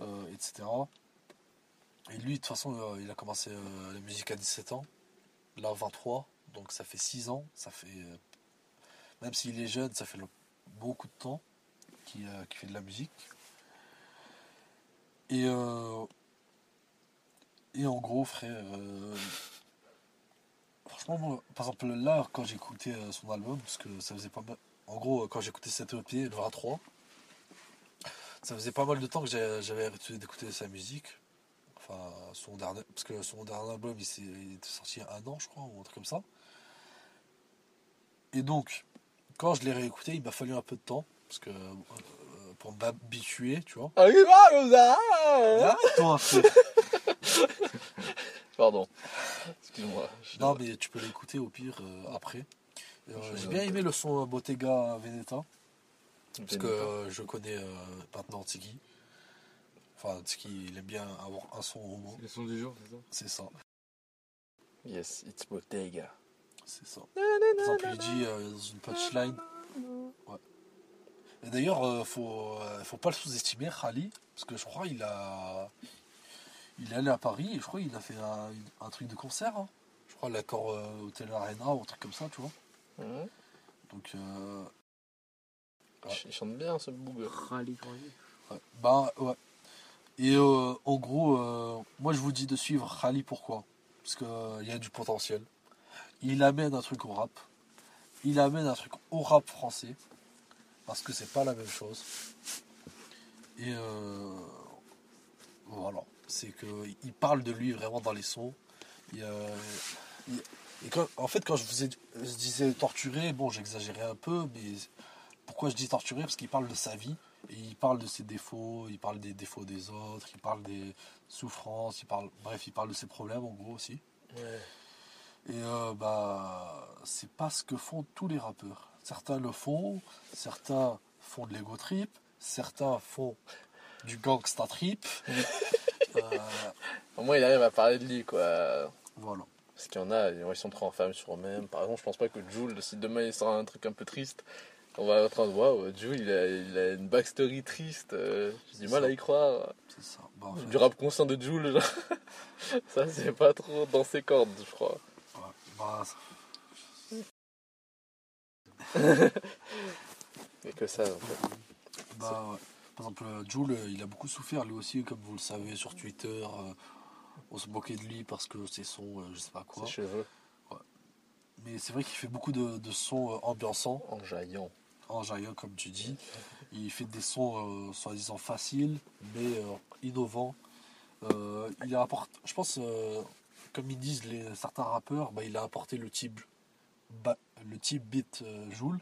euh, etc. Et lui, de toute façon, euh, il a commencé la musique à 17 ans, là 23, donc ça fait 6 ans, ça fait. même s'il est jeune, ça fait beaucoup de temps qu'il fait de la musique. Et. et en gros, frère. Franchement, moi, par exemple, là, quand j'écoutais son album, parce que ça faisait pas mal. En gros, quand j'écoutais cette EP, le 23, ça faisait pas mal de temps que j'avais arrêté d'écouter sa musique. Enfin, son dernier. Parce que son dernier album, il, s'est- il était sorti il y a un an, je crois, ou un truc comme ça. Et donc, quand je l'ai réécouté, il m'a fallu un peu de temps, parce que. euh, pour m'habituer, tu vois. Arrête-toi un peu. Pardon. Excuse-moi. Non, mais tu peux l'écouter au pire euh, après. J'ai bien aimé le son euh, Bottega Veneta. Parce Veneta. que euh, je connais euh, maintenant Tiki. Enfin, Tiki, il aime bien avoir un son au mot. C'est le son du jour, c'est ça? C'est ça. Yes, it's Bottega. C'est ça. Par exemple, il dit euh, dans une punchline. Ouais. Et d'ailleurs, euh, faut, euh, faut pas le sous-estimer, Khali. Parce que je crois il a. Il est allé à Paris et je crois qu'il a fait un, un truc de concert. hein. Je crois l'accord euh, Hotel Arena ou un truc comme ça, tu vois. Mhm. Donc, euh, Il ch- Il chante bien ce. Rallye, rallye. Ouais. Bah ouais. Et euh, en gros, euh, moi je vous dis de suivre Khali pourquoi? Parce qu'il y a du potentiel. Il amène un truc au rap. Il amène un truc au rap français. Parce que c'est pas la même chose. Et euh, voilà. C'est que il parle de lui vraiment dans les sons. Il, euh, il- et quand- en fait, quand je vous ai, je disais torturé, bon, j'exagérais un peu, mais pourquoi je dis torturé Parce qu'il parle de sa vie. Et il parle de ses défauts, il parle des défauts des autres, il parle des souffrances, il parle, bref, il parle de ses problèmes en gros aussi. Et euh, bah, c'est pas ce que font tous les rappeurs. Certains le font, certains font de l'ego trip, certains font du gangsta trip. *laughs* Euh, Au moins, il arrive à parler de lui, quoi. voilà. Parce qu'il y en a, ils sont trop enfermés sur eux-mêmes. Par exemple, je pense pas que Jules, si demain il sort un truc un peu triste, on va être en train de ouais, Jules, il a, il a une backstory triste. euh, J'ai du mal à y croire. C'est ça. En fait, Du rap conscient de Jules, genre. *laughs* Ça, c'est pas trop dans ses cordes, je crois. ouais, bah, *laughs* Mais que ça, en fait. Bah, ouais. Par exemple, Jules, il a beaucoup souffert lui aussi, comme vous le savez, sur Twitter. euh, on se moquait de lui parce que ses sons, euh, je sais pas quoi. Ses cheveux Mais c'est vrai qu'il fait beaucoup de, de sons euh, ambiançants, en jaillant. en jaillant, comme tu dis. Il fait des sons euh, soi-disant faciles, mais euh, innovants. Euh, il a apporté, je pense, euh, comme ils disent les, certains rappeurs, bah, il a apporté le type, ba- le type beat euh, Joule,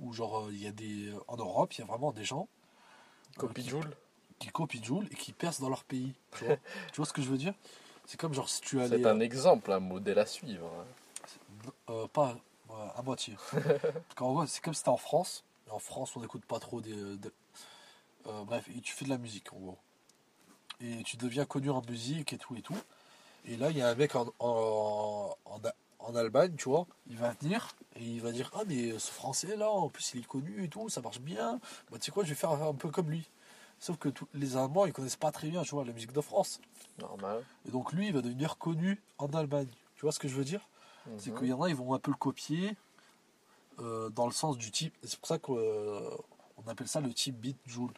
où genre euh, il y a des, en Europe, il y a vraiment des gens euh, Copie qui- Jules qui copient Joule et qui percent dans leur pays. Tu vois, *laughs* tu vois ce que je veux dire? C'est comme genre si tu allais. C'est un exemple, un modèle à suivre. hein. euh, pas à moitié. *laughs* Parce qu'en gros, c'est comme si t'es en France. Et en France, on n'écoute pas trop des. des- euh, bref, et tu fais de la musique en gros. Et tu deviens connu en musique et tout et tout. Et là, il y a un mec en, en, en, en Allemagne, tu vois, il va venir et il va dire Ah, mais ce français là, en plus il est connu et tout, ça marche bien. Bah, tu sais quoi, je vais faire un peu comme lui. Sauf que les Allemands, ils connaissent pas très bien, tu vois, la musique de France. Normal. Et donc lui, il va devenir connu en Allemagne. Tu vois ce que je veux dire? C'est Mhm. qu'il y en a, ils vont un peu le copier euh, dans le sens du type. C'est pour ça qu'on appelle ça le type beat Joule.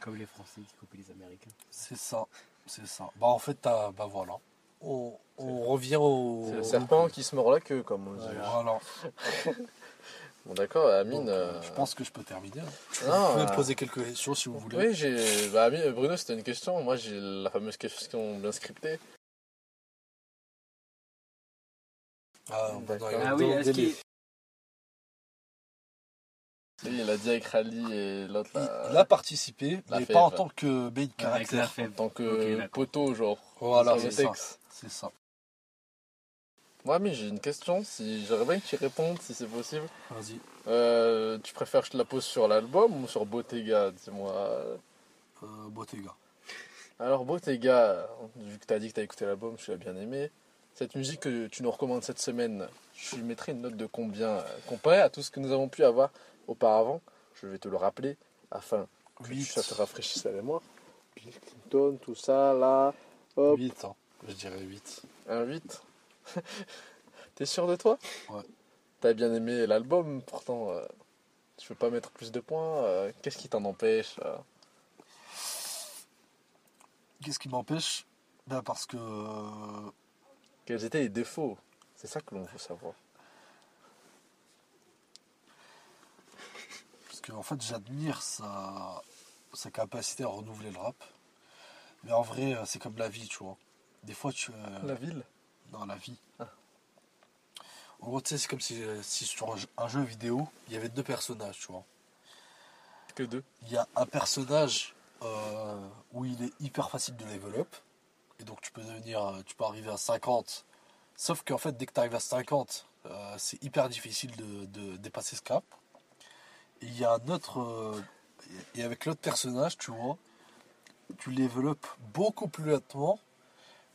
Comme les Français qui copient les Américains. C'est ça, c'est ça. Bah en fait, bah voilà. on, on revient au. C'est le serpent qui se mord la queue, comme on dit. Voilà. *laughs* Bon, d'accord, Amine. Donc, euh, Je pense que je peux terminer. hein. Non, *laughs* vous pouvez euh, me poser quelques questions si vous voulez. Oui, j'ai. Bah, Amine- Bruno, c'était une question. Moi, j'ai la fameuse question bien scriptée. Ah, bah, D'accord. non, il y a Ah oui, est-ce délai. qu'il. Oui, il a dit avec Rally et l'autre Il, là. il a participé, La mais fève. pas en tant que main caractère. En tant que poteau, genre. Voilà, c'est ça. C'est ça. Moi, mais j'ai une question. Si j'aimerais bien que tu répondes, si c'est possible. Vas-y. Euh, tu préfères que je te la pose sur l'album ou sur Bottega Dis-moi? Euh, Bottega. Alors, Bottega, vu que tu as dit que tu as écouté l'album, tu l'as bien aimé. Cette musique que tu nous recommandes cette semaine, je lui mettrai une note de combien Comparé à tout ce que nous avons pu avoir auparavant, je vais te le rappeler afin que Huit. ça te rafraîchisse la mémoire. Bill Clinton, tout ça, là. Hop, 8, hein. je dirais 8. un 8. *laughs* T'es sûr de toi? Ouais. T'as bien aimé l'album, pourtant euh, tu veux pas mettre plus de points. euh, Qu'est-ce qui t'en empêche euh? Qu'est-ce qui m'empêche? Ben Parce que. euh, Quels étaient les défauts? C'est ça que l'on veut savoir. Parce que en fait, j'admire sa, sa capacité à renouveler le rap. Mais en vrai, c'est comme la vie, tu vois. Des fois, tu. La ville? Dans la vie. Ah. En gros, tu sais, c'est comme si, euh, si sur un jeu- vidéo, il y avait deux personnages, tu vois. Que deux. Il y a un personnage euh, où il est hyper facile de level up. Et donc tu peux devenir, euh, tu peux arriver à 50. Sauf qu'en fait, dès que tu arrives à 50, euh, c'est hyper difficile de, de dépasser ce cap. Et il y a un autre. euh, et avec l'autre personnage, tu vois, tu up beaucoup plus lentement.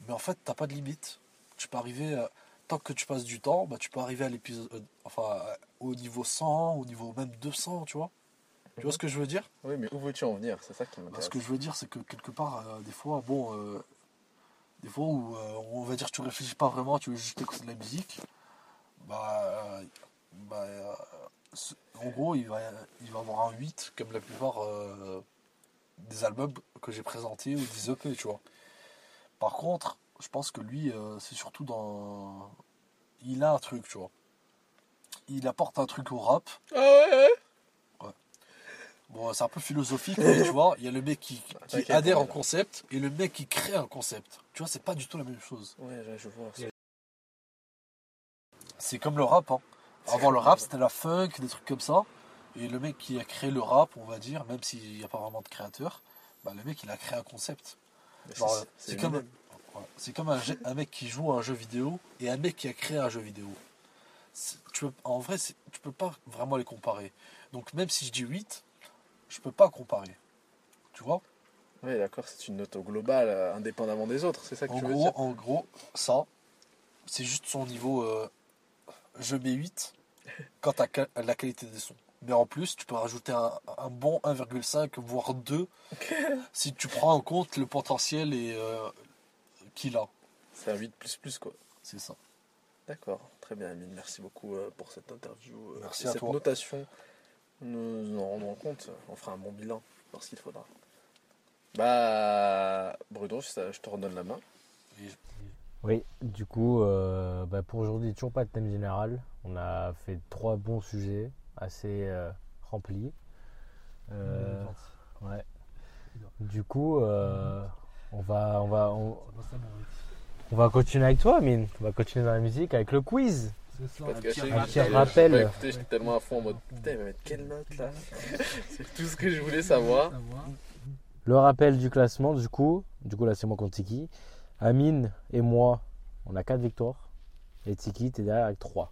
Mais en fait, t'as pas de limite. Tu peux arriver. à- tant que tu passes du temps, bah, tu peux arriver à l'épisode. euh, enfin, au niveau 100, au niveau même 200, tu vois. Tu vois ce que je veux dire? Oui, mais où veux-tu en venir? C'est ça qui bah, m'intéresse. Ce que je veux dire, c'est que quelque part, euh, des fois, bon, euh, des fois où euh, on va dire tu réfléchis pas vraiment, tu veux juste écouter de la musique, bah, euh, bah, euh, en gros, il va, il va avoir un 8 comme la plupart euh, des albums que j'ai présentés ou des EP, tu vois. Par contre, je pense que lui, euh, c'est surtout dans. Il a un truc, tu vois. Il apporte un truc au rap. Ah ouais Bon, c'est un peu philosophique, mais tu vois, il y a le mec qui, adhère au concept et le mec qui crée un concept. Tu vois, c'est pas du tout la même chose. Ouais, je vois. C'est comme le rap. Hein. Avant le rap, c'était la funk, des trucs comme ça. Et le mec qui a créé le rap, on va dire, même s'il n'y a pas vraiment de créateur, bah, le mec il a créé un concept. Genre, c'est- comme. C'est comme un, mec qui joue à un jeu vidéo et un mec qui a créé un jeu vidéo. Tu peux, en vrai, tu peux pas vraiment les comparer. Donc même si je dis 8, je peux pas comparer. Tu vois? Ouais, d'accord, c'est une note au global, euh, indépendamment des autres, c'est ça que En tu veux gros, dire? en gros, ça, c'est juste son niveau. euh, je mets 8 quant à la qualité des sons. Mais en plus, tu peux rajouter un, un bon 1,5 voire 2 si tu prends en compte le potentiel et, euh, qu'il a. C'est un 8 plus plus quoi. C'est ça. D'accord, très bien Amine, merci beaucoup euh, pour cette interview euh, Merci et à cette toi. notation. Nous nous en rendrons compte, on fera un bon bilan lorsqu'il faudra. Bah Bruno, je je te redonne la main. Oui, du coup, euh, bah, pour aujourd'hui, toujours pas de thème général. On a fait trois bons sujets assez euh, remplis. Euh, ouais. Du coup, euh, on va, on va, on, on va continuer avec toi, Amine. On va continuer dans la musique avec le quiz. C'est ça. Te cacher, un petit rappel. J'étais tellement à fond en mode putain, il va mettre quelle note là *laughs* C'est tout ce que je voulais savoir. Le rappel du classement, du coup, du coup là c'est moi contre Tiki. Amine et moi, on a 4 victoires. Et Tiki, t'es derrière avec 3.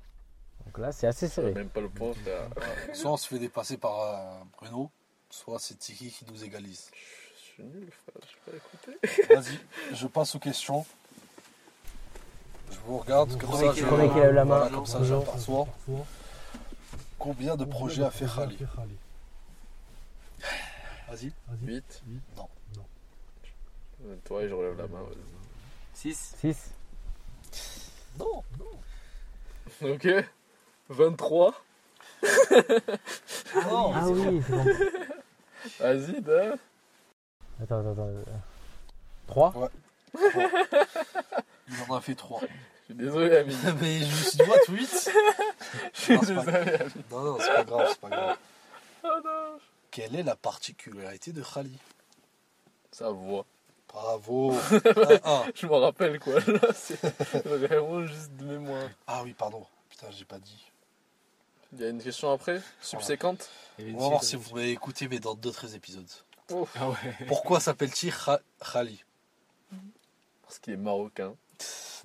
Donc là c'est assez serré. Même pas le point. Soit on se fait dépasser par euh, Bruno, soit c'est Tiki qui nous égalise. Je suis nul, frère, je pas écouté. Vas-y, je passe aux questions. Je vous regarde comme ça. je- premier qui lève la main. comme ça, j'aperçois combien de projets a fait Khali. Vas-y. 8 Non. Euh, Toi, je relève la main. vas-y. 6 6 Non. Ok. 23. Non. Ah oui, c'est bon. Vas-y. Attends, attends, attends. 3 *laughs* Il en a fait 3. Je suis désolé, Amine. *laughs* Mais je me suis dit, what, 8 *laughs* Je suis Non, c'est pas- désolé. Non, non, c'est pas grave, c'est pas grave. Oh non. Quelle est la particularité de Khali? Sa voix. Bravo. Un, un. Je m'en rappelle quoi. Là, c'est vraiment juste de mémoire. Ah oui, pardon. Putain, j'ai pas dit. Il y a une question après? Subséquente? On va voir si vous m'avez écouté, mais dans d'autres épisodes. Ah ouais. Pourquoi s'appelle-t-il Kha- Khali? Parce qu'il est marocain.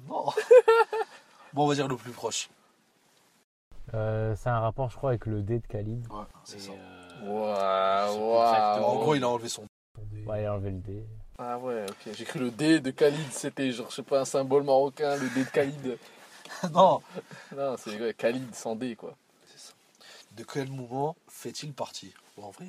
Non. *laughs* Bon, on va dire le plus proche. Euh, c'est un rapport, je crois, avec le dé de Khalid. Ouais, c'est ça. euh, En gros, il a enlevé son. Ouais, il a enlevé le dé. Ah ouais, ok. J'ai cru le D de Khalid, c'était genre, je sais pas, un symbole marocain, le D de Khalid. *laughs* non. Non, c'est ouais, Khalid sans D quoi. C'est ça. De quel mouvement fait-il partie? Bon, en vrai,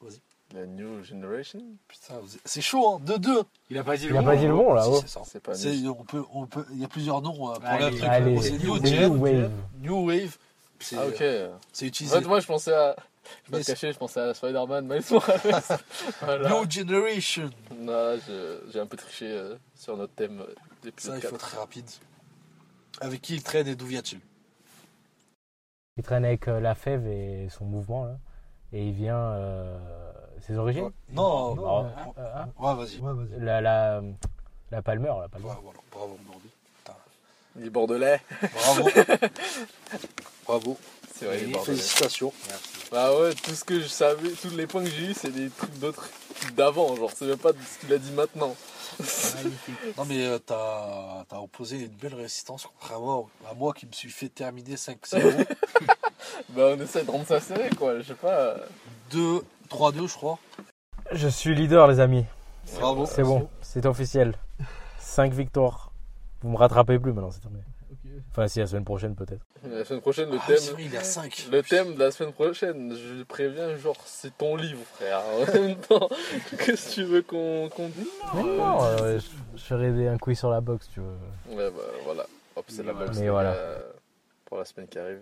vas-y. La New Generation Putain, c'est chaud, hein. 2-2. Il a pas dit Il le a mot, pas dit le hein. bon Si, là-haut. c'est ça. C'est pas C'est- New. on peut, on peut, il y a plusieurs noms euh, pour Allez, la truc. Allez, C'est New New Gen, Wave. New Wave. C'est Ah ok. c'est En utilisé. fait, moi je pensais à. Je vais Mais te cacher, je pensais à Spider-Man, Morales. *laughs* voilà. New Generation. Non, là, je- j'ai un peu triché euh, sur notre thème euh, Ça, d'épisode il 4. faut être très rapide. Avec qui il traîne et d'où vient-il? Il traîne avec euh, la fève et son mouvement là. Et il vient. euh, ses origines Ouais. Non, Non, non. euh, euh, hein Ouais, vas-y. la, la, la palmeur, la voilà. Bravo, Bordeaux. Il est bordelais. Bravo. *laughs* Bravo. C'est vrai. Félicitations. Bah ouais, tout ce que je savais, tous les points que j'ai eu, c'est des trucs d'autres d'avant. Genre, c'est même pas de ce qu'il a dit maintenant. Non, mais euh, t'as as opposé une belle résistance, contrairement à moi qui me suis fait terminer 5-0. *laughs* Bah, on essaie de rendre ça serré, quoi. Je sais pas. 2, 3-2, je crois. Je suis leader, les amis. Bravo. C'est bon, c'est officiel. 5 victoires. Vous me rattrapez plus maintenant, c'est terminé. Enfin, si, la semaine prochaine peut-être. La semaine prochaine, le Ah, thème. il à 5. Le thème de la semaine prochaine, je préviens, genre, c'est ton livre, frère. En même temps, *laughs* qu'est-ce que tu veux qu'on qu'on dise? Non, euh, je, je ferai des- un quiz sur la boxe, tu veux. Ouais, bah voilà. Hop, c'est la boxe. Mais voilà. Pour la semaine qui arrive.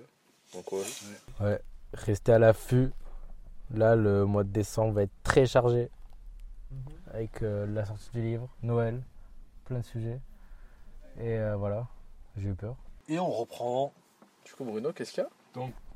Donc, ouais. Restez à l'affût. Là, le mois de décembre va être très chargé Mhm. avec euh, la sortie du livre, Noël, plein de sujets. Et euh, voilà, j'ai eu peur. Et on reprend. Du coup, Bruno, qu'est-ce qu'il y a?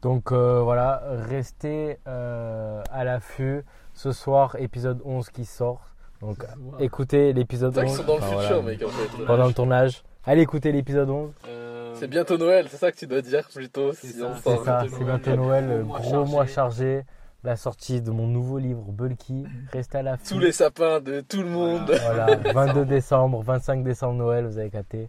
Donc euh, voilà, restez euh, à l'affût. Ce soir, épisode 11 qui sort. Donc Wow. écoutez l'épisode C'est vrai 11. qu'ils sont dans le Enfin, futur, voilà, mec, en fait. Pendant le tournage. Allez écouter l'épisode 11. Euh, C'est bientôt Noël, c'est ça que tu dois dire plutôt. C'est Si ça, c'est bientôt c'est Noël. bientôt Noël. Gros Gros, mois mois, chargé. La sortie de mon nouveau livre, Bulky. Restez à l'affût. Tous les sapins de tout le monde. Voilà, 22 décembre, 25 décembre, Noël, vous avez capté.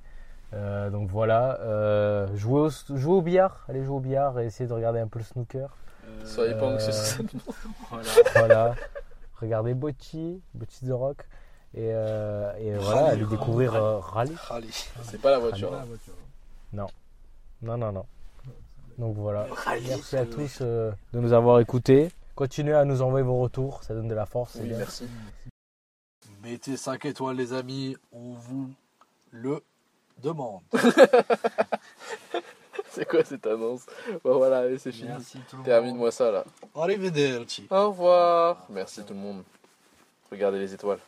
Euh, donc voilà, euh, jouez, au, jouez au billard, allez jouer au billard et essayez de regarder un peu le snooker. euh, Soyez pas anxieux sur Voilà. Voilà, regardez Bocci, Bocci The Rock. Et, et voilà, allez découvrir Rally. Allez. C'est pas la voiture. Hein. la voiture. Non, non, non. Donc voilà, merci à tous de nous avoir écoutés. Continuez à nous envoyer vos retours, ça donne de la force. Oui, merci. Mettez 5 étoiles, les amis. On vous le demande. *laughs* C'est quoi cette annonce? Bon voilà, allez, c'est fini. Merci tout le monde. Termine-moi ça là. Arrivederci. Au revoir. Merci tout le monde. Regardez les étoiles.